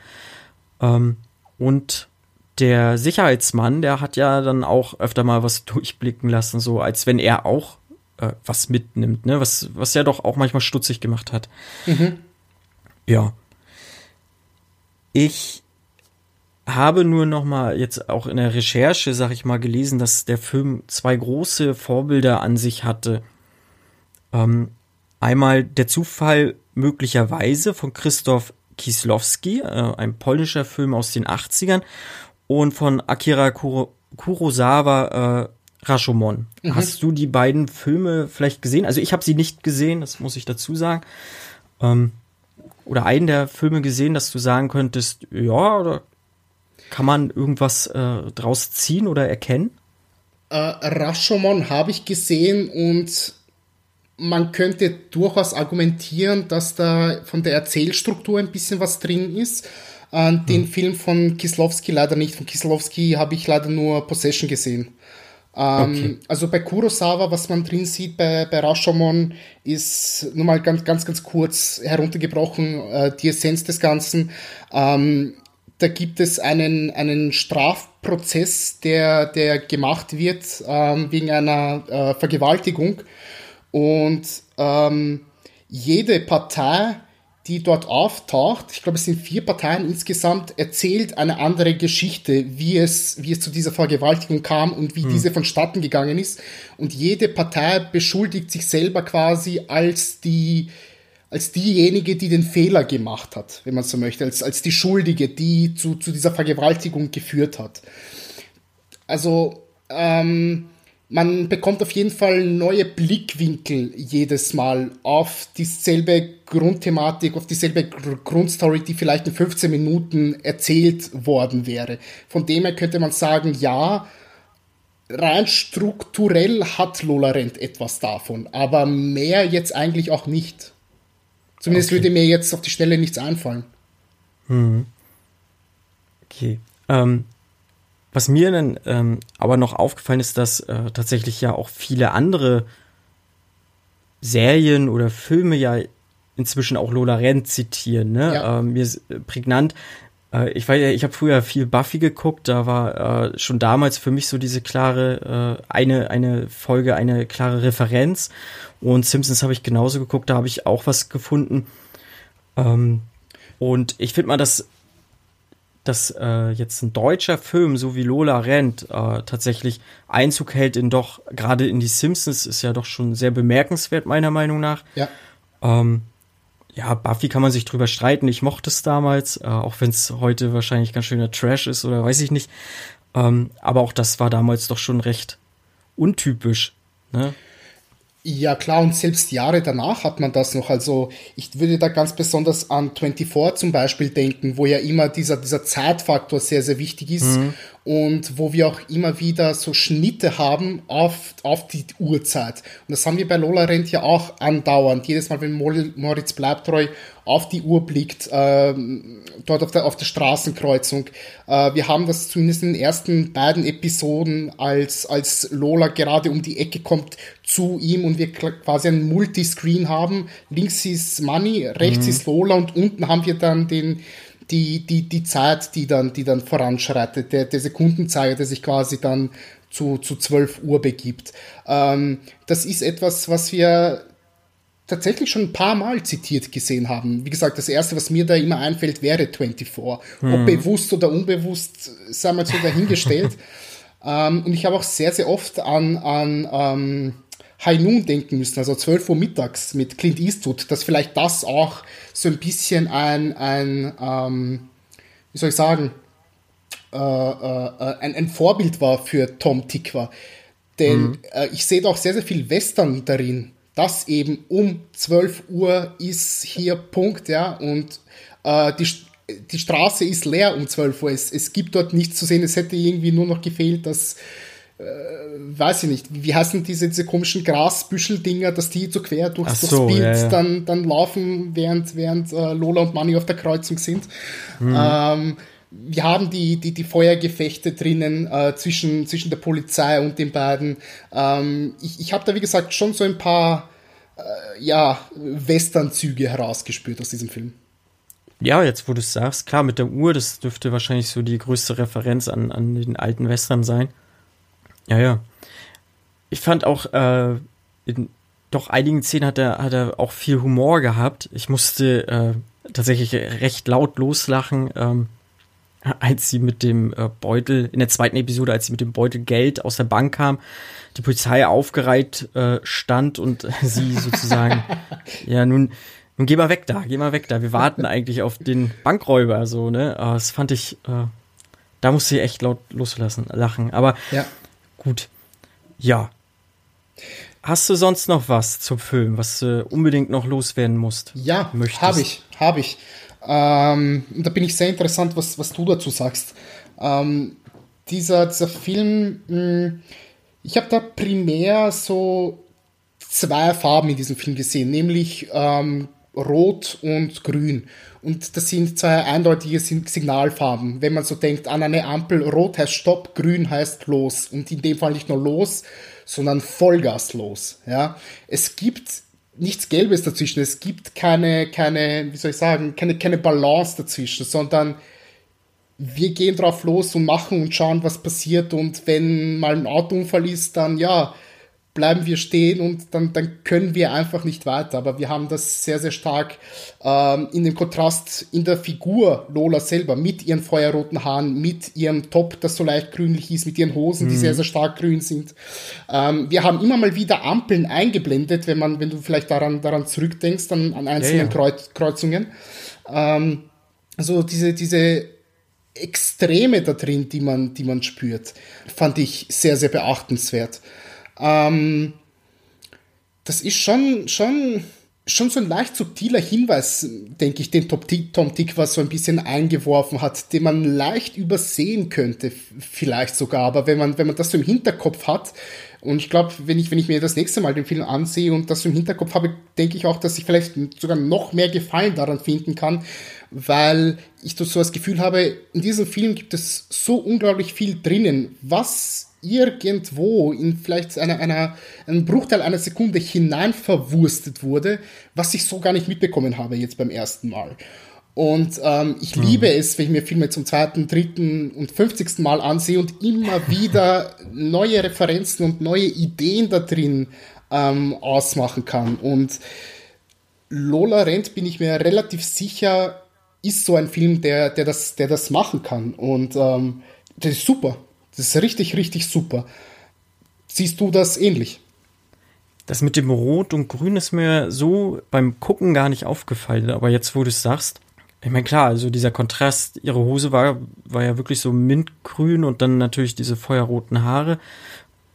Ähm, und der Sicherheitsmann, der hat ja dann auch öfter mal was durchblicken lassen, so als wenn er auch äh, was mitnimmt, ne? Was, was ja doch auch manchmal stutzig gemacht hat. Mhm. Ja. Ich habe nur noch mal jetzt auch in der Recherche, sag ich mal, gelesen, dass der Film zwei große Vorbilder an sich hatte. Ähm, einmal der Zufall möglicherweise von Christoph Kieslowski, äh, ein polnischer Film aus den 80ern, und von Akira Kuro Kurosawa äh, Rashomon. Mhm. Hast du die beiden Filme vielleicht gesehen? Also ich habe sie nicht gesehen, das muss ich dazu sagen. Ähm, oder einen der Filme gesehen, dass du sagen könntest, ja, oder kann man irgendwas äh, draus ziehen oder erkennen? Äh, Rashomon habe ich gesehen und man könnte durchaus argumentieren, dass da von der Erzählstruktur ein bisschen was drin ist. Äh, den hm. Film von Kislowski leider nicht. Von Kislowski habe ich leider nur Possession gesehen. Ähm, okay. Also bei Kurosawa, was man drin sieht bei, bei Rashomon, ist nur mal ganz, ganz, ganz kurz heruntergebrochen äh, die Essenz des Ganzen. Ähm, da gibt es einen, einen Strafprozess, der, der gemacht wird ähm, wegen einer äh, Vergewaltigung. Und ähm, jede Partei die dort auftaucht, ich glaube, es sind vier Parteien insgesamt, erzählt eine andere Geschichte, wie es, wie es zu dieser Vergewaltigung kam und wie hm. diese vonstatten gegangen ist. Und jede Partei beschuldigt sich selber quasi als die, als diejenige, die den Fehler gemacht hat, wenn man so möchte, als, als die Schuldige, die zu, zu dieser Vergewaltigung geführt hat. Also, ähm, man bekommt auf jeden Fall neue Blickwinkel jedes Mal auf dieselbe Grundthematik, auf dieselbe Grundstory, die vielleicht in 15 Minuten erzählt worden wäre. Von dem her könnte man sagen, ja, rein strukturell hat Lola Rent etwas davon, aber mehr jetzt eigentlich auch nicht. Zumindest okay. würde mir jetzt auf die Stelle nichts einfallen. Hm. Okay. Ähm, was mir dann ähm, aber noch aufgefallen ist, dass äh, tatsächlich ja auch viele andere Serien oder Filme ja inzwischen auch Lola Rent zitieren. Ne? Ja. Ähm, mir ist äh, prägnant. Äh, ich weiß ja, ich habe früher viel Buffy geguckt. Da war äh, schon damals für mich so diese klare äh, eine eine Folge, eine klare Referenz. Und Simpsons habe ich genauso geguckt. Da habe ich auch was gefunden. Ähm, und ich finde mal, dass dass äh, jetzt ein deutscher Film, so wie Lola rennt, äh, tatsächlich Einzug hält in doch, gerade in die Simpsons, ist ja doch schon sehr bemerkenswert, meiner Meinung nach. Ja. Ähm, ja, Buffy kann man sich drüber streiten. Ich mochte es damals, äh, auch wenn es heute wahrscheinlich ganz schöner Trash ist oder weiß ich nicht. Ähm, aber auch das war damals doch schon recht untypisch. Ne? Ja, klar, und selbst Jahre danach hat man das noch. Also, ich würde da ganz besonders an 24 zum Beispiel denken, wo ja immer dieser, dieser Zeitfaktor sehr, sehr wichtig ist. Mhm und wo wir auch immer wieder so Schnitte haben auf, auf die Uhrzeit. Und das haben wir bei Lola Rent ja auch andauernd. Jedes Mal, wenn Moritz Bleibtreu auf die Uhr blickt, äh, dort auf der, auf der Straßenkreuzung. Äh, wir haben das zumindest in den ersten beiden Episoden, als, als Lola gerade um die Ecke kommt zu ihm und wir quasi ein Multiscreen haben. Links ist Money, rechts mhm. ist Lola und unten haben wir dann den, die, die, die Zeit, die dann, die dann voranschreitet, der, der Sekundenzeiger, der sich quasi dann zu, zu 12 Uhr begibt. Ähm, das ist etwas, was wir tatsächlich schon ein paar Mal zitiert gesehen haben. Wie gesagt, das erste, was mir da immer einfällt, wäre 24. Hm. Ob bewusst oder unbewusst, sei mal so dahingestellt. (laughs) ähm, und ich habe auch sehr, sehr oft an, an ähm, High Noon denken müssen, also 12 Uhr mittags mit Clint Eastwood, dass vielleicht das auch so ein bisschen ein, ein ähm, wie soll ich sagen, äh, äh, ein, ein Vorbild war für Tom Tikwa. Denn mhm. äh, ich sehe doch sehr, sehr viel Western darin, dass eben um 12 Uhr ist hier Punkt, ja, und äh, die, die Straße ist leer um 12 Uhr. Es, es gibt dort nichts zu sehen. Es hätte irgendwie nur noch gefehlt, dass äh, weiß ich nicht, wie heißen diese, diese komischen Grasbüschel-Dinger, dass die so quer durch so, das Bild ja, ja. Dann, dann laufen, während, während äh, Lola und Manny auf der Kreuzung sind. Mhm. Ähm, wir haben die, die, die Feuergefechte drinnen äh, zwischen, zwischen der Polizei und den beiden. Ähm, ich ich habe da, wie gesagt, schon so ein paar äh, ja, Westernzüge herausgespürt aus diesem Film. Ja, jetzt wo du es sagst, klar, mit der Uhr, das dürfte wahrscheinlich so die größte Referenz an, an den alten Western sein. Ja, ja. Ich fand auch, äh, in doch einigen Szenen hat er, hat er auch viel Humor gehabt. Ich musste äh, tatsächlich recht laut loslachen, ähm, als sie mit dem äh, Beutel, in der zweiten Episode, als sie mit dem Beutel Geld aus der Bank kam, die Polizei aufgereiht äh, stand und (laughs) sie sozusagen, ja, nun, nun geh mal weg da, geh mal weg da. Wir warten eigentlich auf den Bankräuber, so, ne? Das fand ich, äh, da musste ich echt laut loslassen, lachen. Aber ja. Gut. Ja. Hast du sonst noch was zum Film, was du unbedingt noch loswerden musst? Ja, habe ich, habe ich. Ähm, da bin ich sehr interessant, was, was du dazu sagst. Ähm, dieser, dieser Film, mh, hm, ich habe da primär so zwei Farben in diesem Film gesehen, nämlich ähm, Rot und Grün. Und das sind zwei eindeutige Signalfarben. Wenn man so denkt an eine Ampel, Rot heißt Stopp, Grün heißt Los. Und in dem Fall nicht nur Los, sondern Vollgas los. Ja? Es gibt nichts Gelbes dazwischen. Es gibt keine, keine, wie soll ich sagen, keine, keine Balance dazwischen, sondern wir gehen drauf los und machen und schauen, was passiert. Und wenn mal ein Autounfall ist, dann ja, bleiben wir stehen und dann, dann können wir einfach nicht weiter. Aber wir haben das sehr, sehr stark ähm, in dem Kontrast in der Figur Lola selber mit ihren feuerroten Haaren, mit ihrem Top, das so leicht grünlich ist, mit ihren Hosen, die mhm. sehr, sehr stark grün sind. Ähm, wir haben immer mal wieder Ampeln eingeblendet, wenn man, wenn du vielleicht daran, daran zurückdenkst, an, an einzelnen ja, ja. Kreuzungen. Ähm, also diese, diese Extreme da drin, die man, die man spürt, fand ich sehr, sehr beachtenswert. Ähm, das ist schon, schon, schon so ein leicht subtiler Hinweis, denke ich, den Tom Dick was so ein bisschen eingeworfen hat, den man leicht übersehen könnte, vielleicht sogar. Aber wenn man, wenn man das so im Hinterkopf hat, und ich glaube, wenn ich, wenn ich mir das nächste Mal den Film ansehe und das so im Hinterkopf habe, denke ich auch, dass ich vielleicht sogar noch mehr Gefallen daran finden kann, weil ich so das Gefühl habe, in diesem Film gibt es so unglaublich viel drinnen, was irgendwo in vielleicht einer, einer, einen Bruchteil einer Sekunde hinein verwurstet wurde, was ich so gar nicht mitbekommen habe jetzt beim ersten Mal. Und ähm, ich mhm. liebe es, wenn ich mir Filme zum zweiten, dritten und fünfzigsten Mal ansehe und immer wieder neue Referenzen und neue Ideen da drin ähm, ausmachen kann. Und Lola Rent bin ich mir relativ sicher, ist so ein Film, der, der, das, der das machen kann. Und ähm, das ist super. Das ist richtig, richtig super. Siehst du das ähnlich? Das mit dem Rot und Grün ist mir so beim Gucken gar nicht aufgefallen, aber jetzt, wo du es sagst, ich meine, klar, also dieser Kontrast, ihre Hose war, war ja wirklich so mintgrün und dann natürlich diese feuerroten Haare.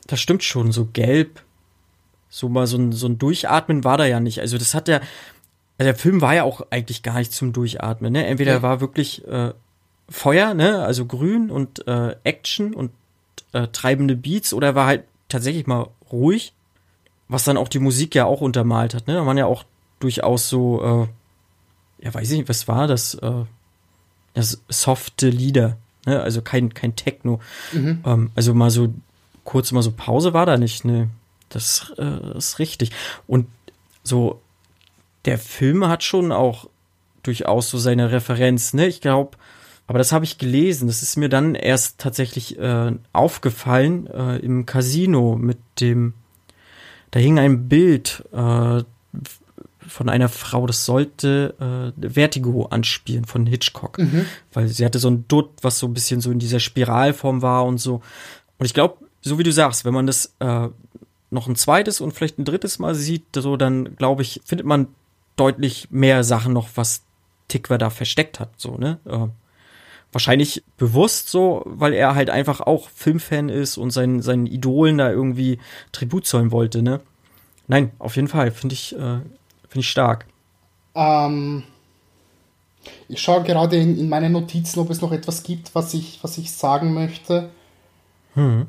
Das stimmt schon, so gelb, so mal so ein, so ein Durchatmen war da ja nicht. Also das hat ja, also der Film war ja auch eigentlich gar nicht zum Durchatmen, ne? Entweder ja. war wirklich äh, Feuer, ne, also grün und äh, Action und äh, treibende Beats oder war halt tatsächlich mal ruhig, was dann auch die Musik ja auch untermalt hat, ne? Da waren ja auch durchaus so, äh, ja, weiß ich nicht, was war das, äh, das softe Lieder, ne? Also kein, kein Techno. Mhm. Ähm, also mal so kurz mal so Pause war da nicht, ne? Das äh, ist richtig. Und so, der Film hat schon auch durchaus so seine Referenz, ne? Ich glaube, aber das habe ich gelesen. Das ist mir dann erst tatsächlich äh, aufgefallen äh, im Casino mit dem. Da hing ein Bild äh, von einer Frau, das sollte äh, Vertigo anspielen von Hitchcock. Mhm. Weil sie hatte so ein Dutt, was so ein bisschen so in dieser Spiralform war und so. Und ich glaube, so wie du sagst, wenn man das äh, noch ein zweites und vielleicht ein drittes Mal sieht, so dann glaube ich, findet man deutlich mehr Sachen noch, was Tickwer da versteckt hat, so, ne? Äh, wahrscheinlich bewusst so, weil er halt einfach auch Filmfan ist und seinen, seinen Idolen da irgendwie Tribut zollen wollte, ne? Nein, auf jeden Fall, finde ich, äh, finde ich stark. Ähm, ich schaue gerade in, in meine Notizen, ob es noch etwas gibt, was ich, was ich sagen möchte. Hm.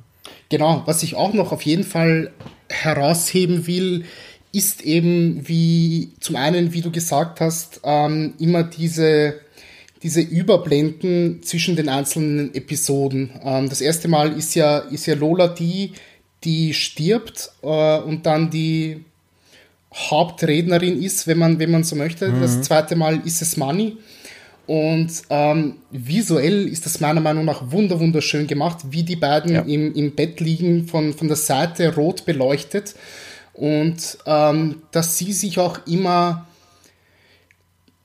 Genau, was ich auch noch auf jeden Fall herausheben will, ist eben, wie zum einen, wie du gesagt hast, ähm, immer diese diese Überblenden zwischen den einzelnen Episoden. Ähm, das erste Mal ist ja, ist ja Lola die, die stirbt äh, und dann die Hauptrednerin ist, wenn man, wenn man so möchte. Mhm. Das zweite Mal ist es Money. Und ähm, visuell ist das meiner Meinung nach wunder wunderschön gemacht, wie die beiden ja. im, im Bett liegen, von, von der Seite rot beleuchtet. Und ähm, dass sie sich auch immer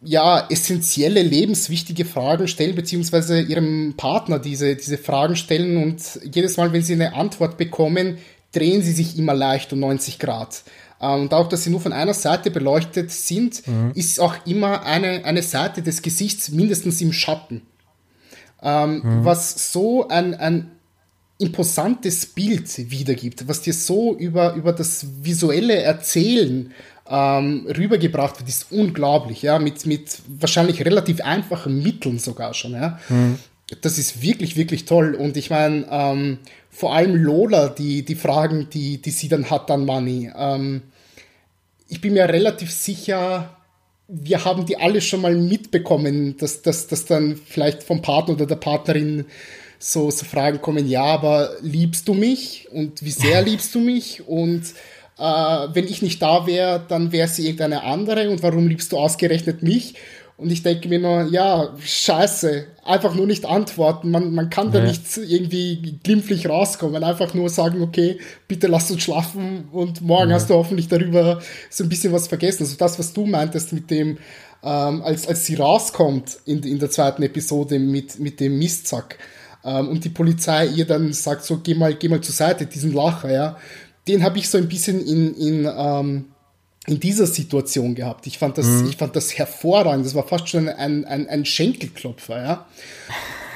ja, essentielle, lebenswichtige Fragen stellen, beziehungsweise ihrem Partner diese, diese Fragen stellen und jedes Mal, wenn sie eine Antwort bekommen, drehen sie sich immer leicht um 90 Grad. Ähm, und auch, dass sie nur von einer Seite beleuchtet sind, mhm. ist auch immer eine, eine Seite des Gesichts mindestens im Schatten. Ähm, mhm. Was so ein, ein imposantes Bild wiedergibt, was dir so über, über das visuelle Erzählen ähm, rübergebracht wird, ist unglaublich, ja, mit, mit wahrscheinlich relativ einfachen Mitteln sogar schon, ja. Mhm. Das ist wirklich, wirklich toll. Und ich meine, ähm, vor allem Lola, die, die Fragen, die, die sie dann hat an Money. Ähm, ich bin mir relativ sicher, wir haben die alle schon mal mitbekommen, dass, dass, dass dann vielleicht vom Partner oder der Partnerin so, so Fragen kommen, ja, aber liebst du mich? Und wie sehr (laughs) liebst du mich? Und äh, wenn ich nicht da wäre, dann wäre sie irgendeine andere und warum liebst du ausgerechnet mich? Und ich denke mir nur, ja, scheiße, einfach nur nicht antworten. Man, man kann da nicht irgendwie glimpflich rauskommen. Einfach nur sagen, okay, bitte lass uns schlafen und morgen ja. hast du hoffentlich darüber so ein bisschen was vergessen. Also das, was du meintest mit dem, ähm, als, als sie rauskommt in, in der zweiten Episode mit, mit dem Mistsack ähm, und die Polizei ihr dann sagt, so, geh mal, geh mal zur Seite, diesen Lacher, ja. Den habe ich so ein bisschen in, in ähm, in dieser Situation gehabt. Ich fand das, mhm. ich fand das hervorragend. Das war fast schon ein, ein, ein Schenkelklopfer, ja.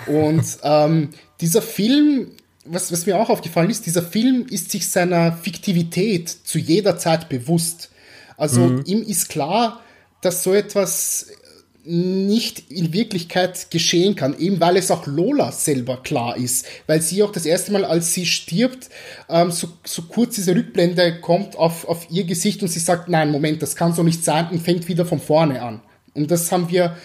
Und (laughs) ähm, dieser Film, was, was mir auch aufgefallen ist, dieser Film ist sich seiner Fiktivität zu jeder Zeit bewusst. Also mhm. ihm ist klar, dass so etwas nicht in Wirklichkeit geschehen kann, eben weil es auch Lola selber klar ist, weil sie auch das erste Mal, als sie stirbt, ähm, so, so kurz diese Rückblende kommt auf, auf ihr Gesicht und sie sagt, nein, Moment, das kann so nicht sein und fängt wieder von vorne an. Und das haben wir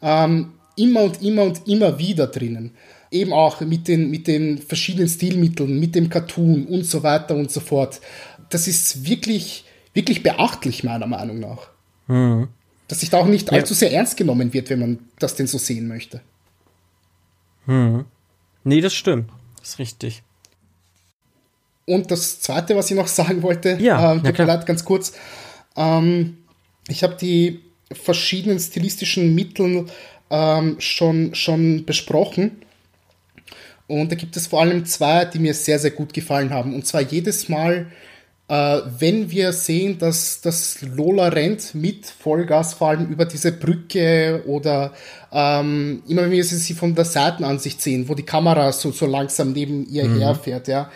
ähm, immer und immer und immer wieder drinnen. Eben auch mit den, mit den verschiedenen Stilmitteln, mit dem Cartoon und so weiter und so fort. Das ist wirklich, wirklich beachtlich, meiner Meinung nach. Mhm dass sich da auch nicht ja. allzu sehr ernst genommen wird, wenn man das denn so sehen möchte. Hm. Nee, das stimmt. Das ist richtig. Und das Zweite, was ich noch (laughs) sagen wollte, ja, äh, tut mir leid, ganz kurz. Ähm, ich habe die verschiedenen stilistischen Mittel ähm, schon, schon besprochen. Und da gibt es vor allem zwei, die mir sehr, sehr gut gefallen haben. Und zwar jedes Mal, wenn wir sehen, dass, dass Lola rennt mit Vollgas, vor allem über diese Brücke oder ähm, immer wenn wir sie von der Seitenansicht sehen, wo die Kamera so, so langsam neben ihr mhm. herfährt, ja,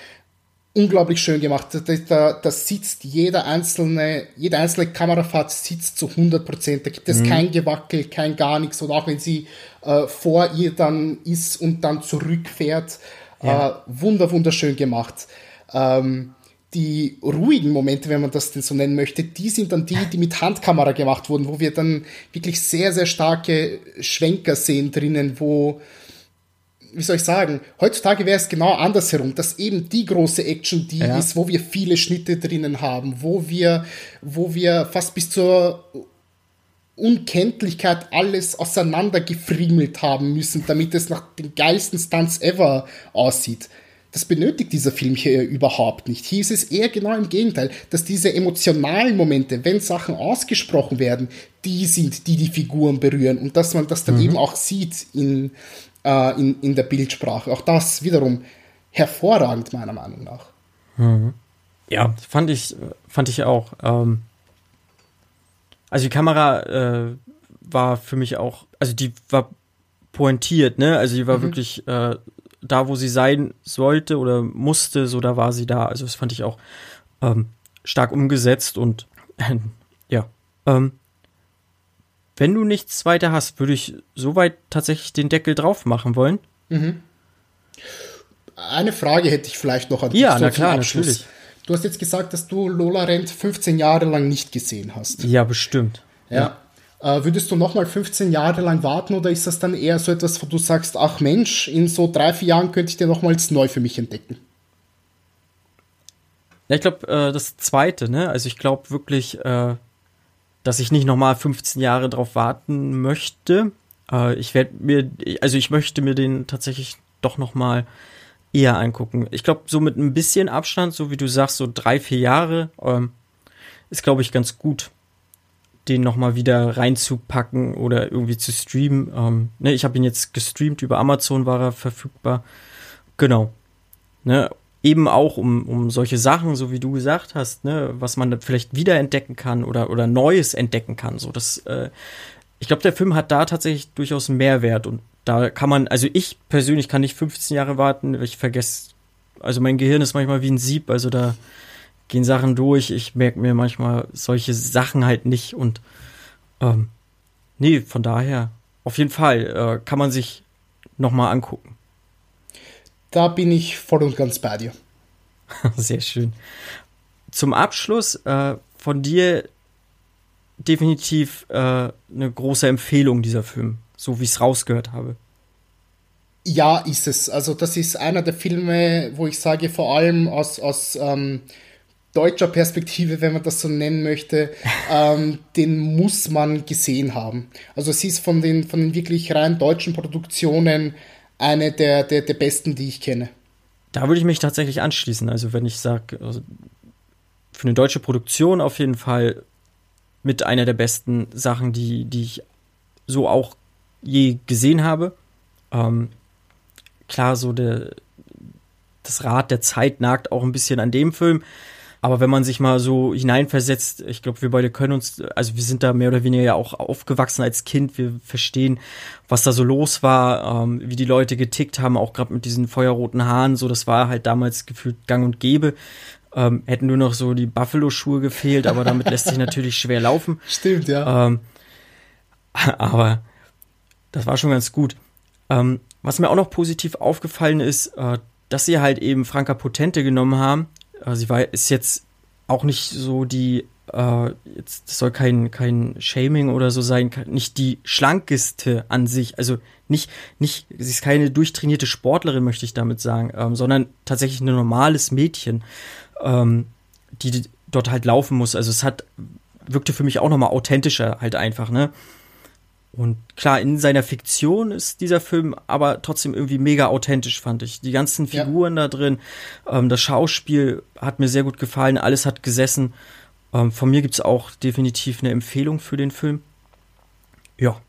unglaublich schön gemacht. Da, da, da sitzt jeder einzelne, jede einzelne Kamerafahrt sitzt zu 100 Prozent. Da gibt es mhm. kein Gewackel, kein gar nichts. Und auch wenn sie äh, vor ihr dann ist und dann zurückfährt, ja. äh, wunder, wunderschön gemacht. Ähm, die ruhigen Momente, wenn man das denn so nennen möchte, die sind dann die, die mit Handkamera gemacht wurden, wo wir dann wirklich sehr, sehr starke Schwenker sehen drinnen, wo, wie soll ich sagen, heutzutage wäre es genau andersherum, dass eben die große Action die ja. ist, wo wir viele Schnitte drinnen haben, wo wir, wo wir fast bis zur Unkenntlichkeit alles auseinandergefriemelt haben müssen, damit es nach den geilsten Stunts ever aussieht. Das benötigt dieser Film hier überhaupt nicht. Hier ist es eher genau im Gegenteil, dass diese emotionalen Momente, wenn Sachen ausgesprochen werden, die sind, die die Figuren berühren und dass man das dann mhm. eben auch sieht in, äh, in, in der Bildsprache. Auch das wiederum hervorragend, meiner Meinung nach. Mhm. Ja, fand ich, fand ich auch. Ähm, also die Kamera äh, war für mich auch, also die war pointiert, ne? Also die war mhm. wirklich äh, da, wo sie sein sollte oder musste, so da war sie da. Also das fand ich auch ähm, stark umgesetzt und äh, ja. Ähm, wenn du nichts weiter hast, würde ich soweit tatsächlich den Deckel drauf machen wollen. Mhm. Eine Frage hätte ich vielleicht noch an dich. Ja, na klar, natürlich. Du hast jetzt gesagt, dass du Lola Rent 15 Jahre lang nicht gesehen hast. Ja, bestimmt. Ja. ja. Äh, würdest du nochmal 15 Jahre lang warten oder ist das dann eher so etwas, wo du sagst, ach Mensch, in so drei, vier Jahren könnte ich den nochmals neu für mich entdecken? Ja, ich glaube, äh, das zweite, ne? Also ich glaube wirklich, äh, dass ich nicht nochmal 15 Jahre drauf warten möchte. Äh, ich werde mir, also ich möchte mir den tatsächlich doch nochmal eher angucken. Ich glaube, so mit ein bisschen Abstand, so wie du sagst, so drei, vier Jahre, ähm, ist, glaube ich, ganz gut den nochmal wieder reinzupacken oder irgendwie zu streamen. Ähm, ne, ich habe ihn jetzt gestreamt, über Amazon war er verfügbar. Genau. Ne, eben auch um, um solche Sachen, so wie du gesagt hast, ne, was man vielleicht wiederentdecken kann oder, oder Neues entdecken kann. So, das, äh, ich glaube, der Film hat da tatsächlich durchaus einen Mehrwert und da kann man, also ich persönlich kann nicht 15 Jahre warten, ich vergesse, also mein Gehirn ist manchmal wie ein Sieb, also da gehen Sachen durch. Ich merke mir manchmal solche Sachen halt nicht und ähm, nee, von daher auf jeden Fall äh, kann man sich nochmal angucken. Da bin ich voll und ganz bei dir. (laughs) Sehr schön. Zum Abschluss äh, von dir definitiv äh, eine große Empfehlung dieser Film, so wie ich es rausgehört habe. Ja, ist es. Also das ist einer der Filme, wo ich sage, vor allem aus, aus ähm, deutscher Perspektive, wenn man das so nennen möchte, (laughs) ähm, den muss man gesehen haben. Also sie ist von den, von den wirklich rein deutschen Produktionen eine der, der, der besten, die ich kenne. Da würde ich mich tatsächlich anschließen. Also wenn ich sage, also für eine deutsche Produktion auf jeden Fall mit einer der besten Sachen, die, die ich so auch je gesehen habe. Ähm, klar, so der, das Rad der Zeit nagt auch ein bisschen an dem Film. Aber wenn man sich mal so hineinversetzt, ich glaube, wir beide können uns, also wir sind da mehr oder weniger ja auch aufgewachsen als Kind. Wir verstehen, was da so los war, ähm, wie die Leute getickt haben, auch gerade mit diesen feuerroten Haaren. So, das war halt damals gefühlt gang und gäbe. Ähm, hätten nur noch so die Buffalo-Schuhe gefehlt, aber damit lässt sich natürlich schwer laufen. (laughs) Stimmt, ja. Ähm, (laughs) aber das war schon ganz gut. Ähm, was mir auch noch positiv aufgefallen ist, äh, dass sie halt eben Franka Potente genommen haben, sie war, ist jetzt auch nicht so die, äh, jetzt, das soll kein, kein Shaming oder so sein, nicht die schlankeste an sich. Also nicht, nicht, sie ist keine durchtrainierte Sportlerin, möchte ich damit sagen, ähm, sondern tatsächlich ein normales Mädchen, ähm, die dort halt laufen muss. Also es hat, wirkte für mich auch nochmal authentischer halt einfach, ne? Und klar, in seiner Fiktion ist dieser Film aber trotzdem irgendwie mega authentisch, fand ich. Die ganzen Figuren ja. da drin, ähm, das Schauspiel hat mir sehr gut gefallen, alles hat gesessen. Ähm, von mir gibt es auch definitiv eine Empfehlung für den Film. Ja.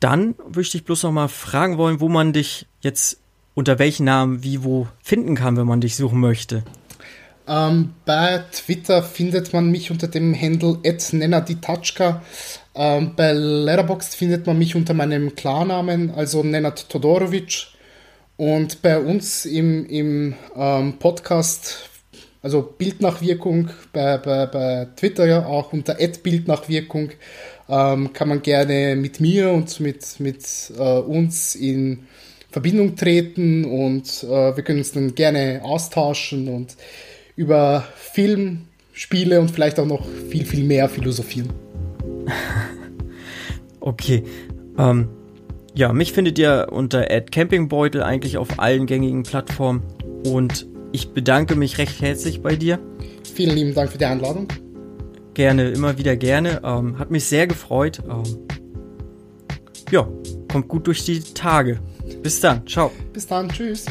Dann würde ich dich bloß noch mal fragen wollen, wo man dich jetzt unter welchen Namen wie wo finden kann, wenn man dich suchen möchte. Ähm, bei Twitter findet man mich unter dem Handle @nenaditachka. Ähm, bei Letterboxd findet man mich unter meinem Klarnamen, also Nenad Todorovic. Und bei uns im, im ähm, Podcast, also Bildnachwirkung, bei, bei, bei Twitter ja auch unter Bildnachwirkung, ähm, kann man gerne mit mir und mit, mit äh, uns in Verbindung treten und äh, wir können uns dann gerne austauschen und über Film, Spiele und vielleicht auch noch viel, viel mehr philosophieren. (laughs) okay. Ähm, ja, mich findet ihr unter @campingbeutel eigentlich auf allen gängigen Plattformen und ich bedanke mich recht herzlich bei dir. Vielen lieben Dank für die Einladung. Gerne, immer wieder gerne. Ähm, hat mich sehr gefreut. Ähm, ja, kommt gut durch die Tage. Bis dann. Ciao. Bis dann. Tschüss.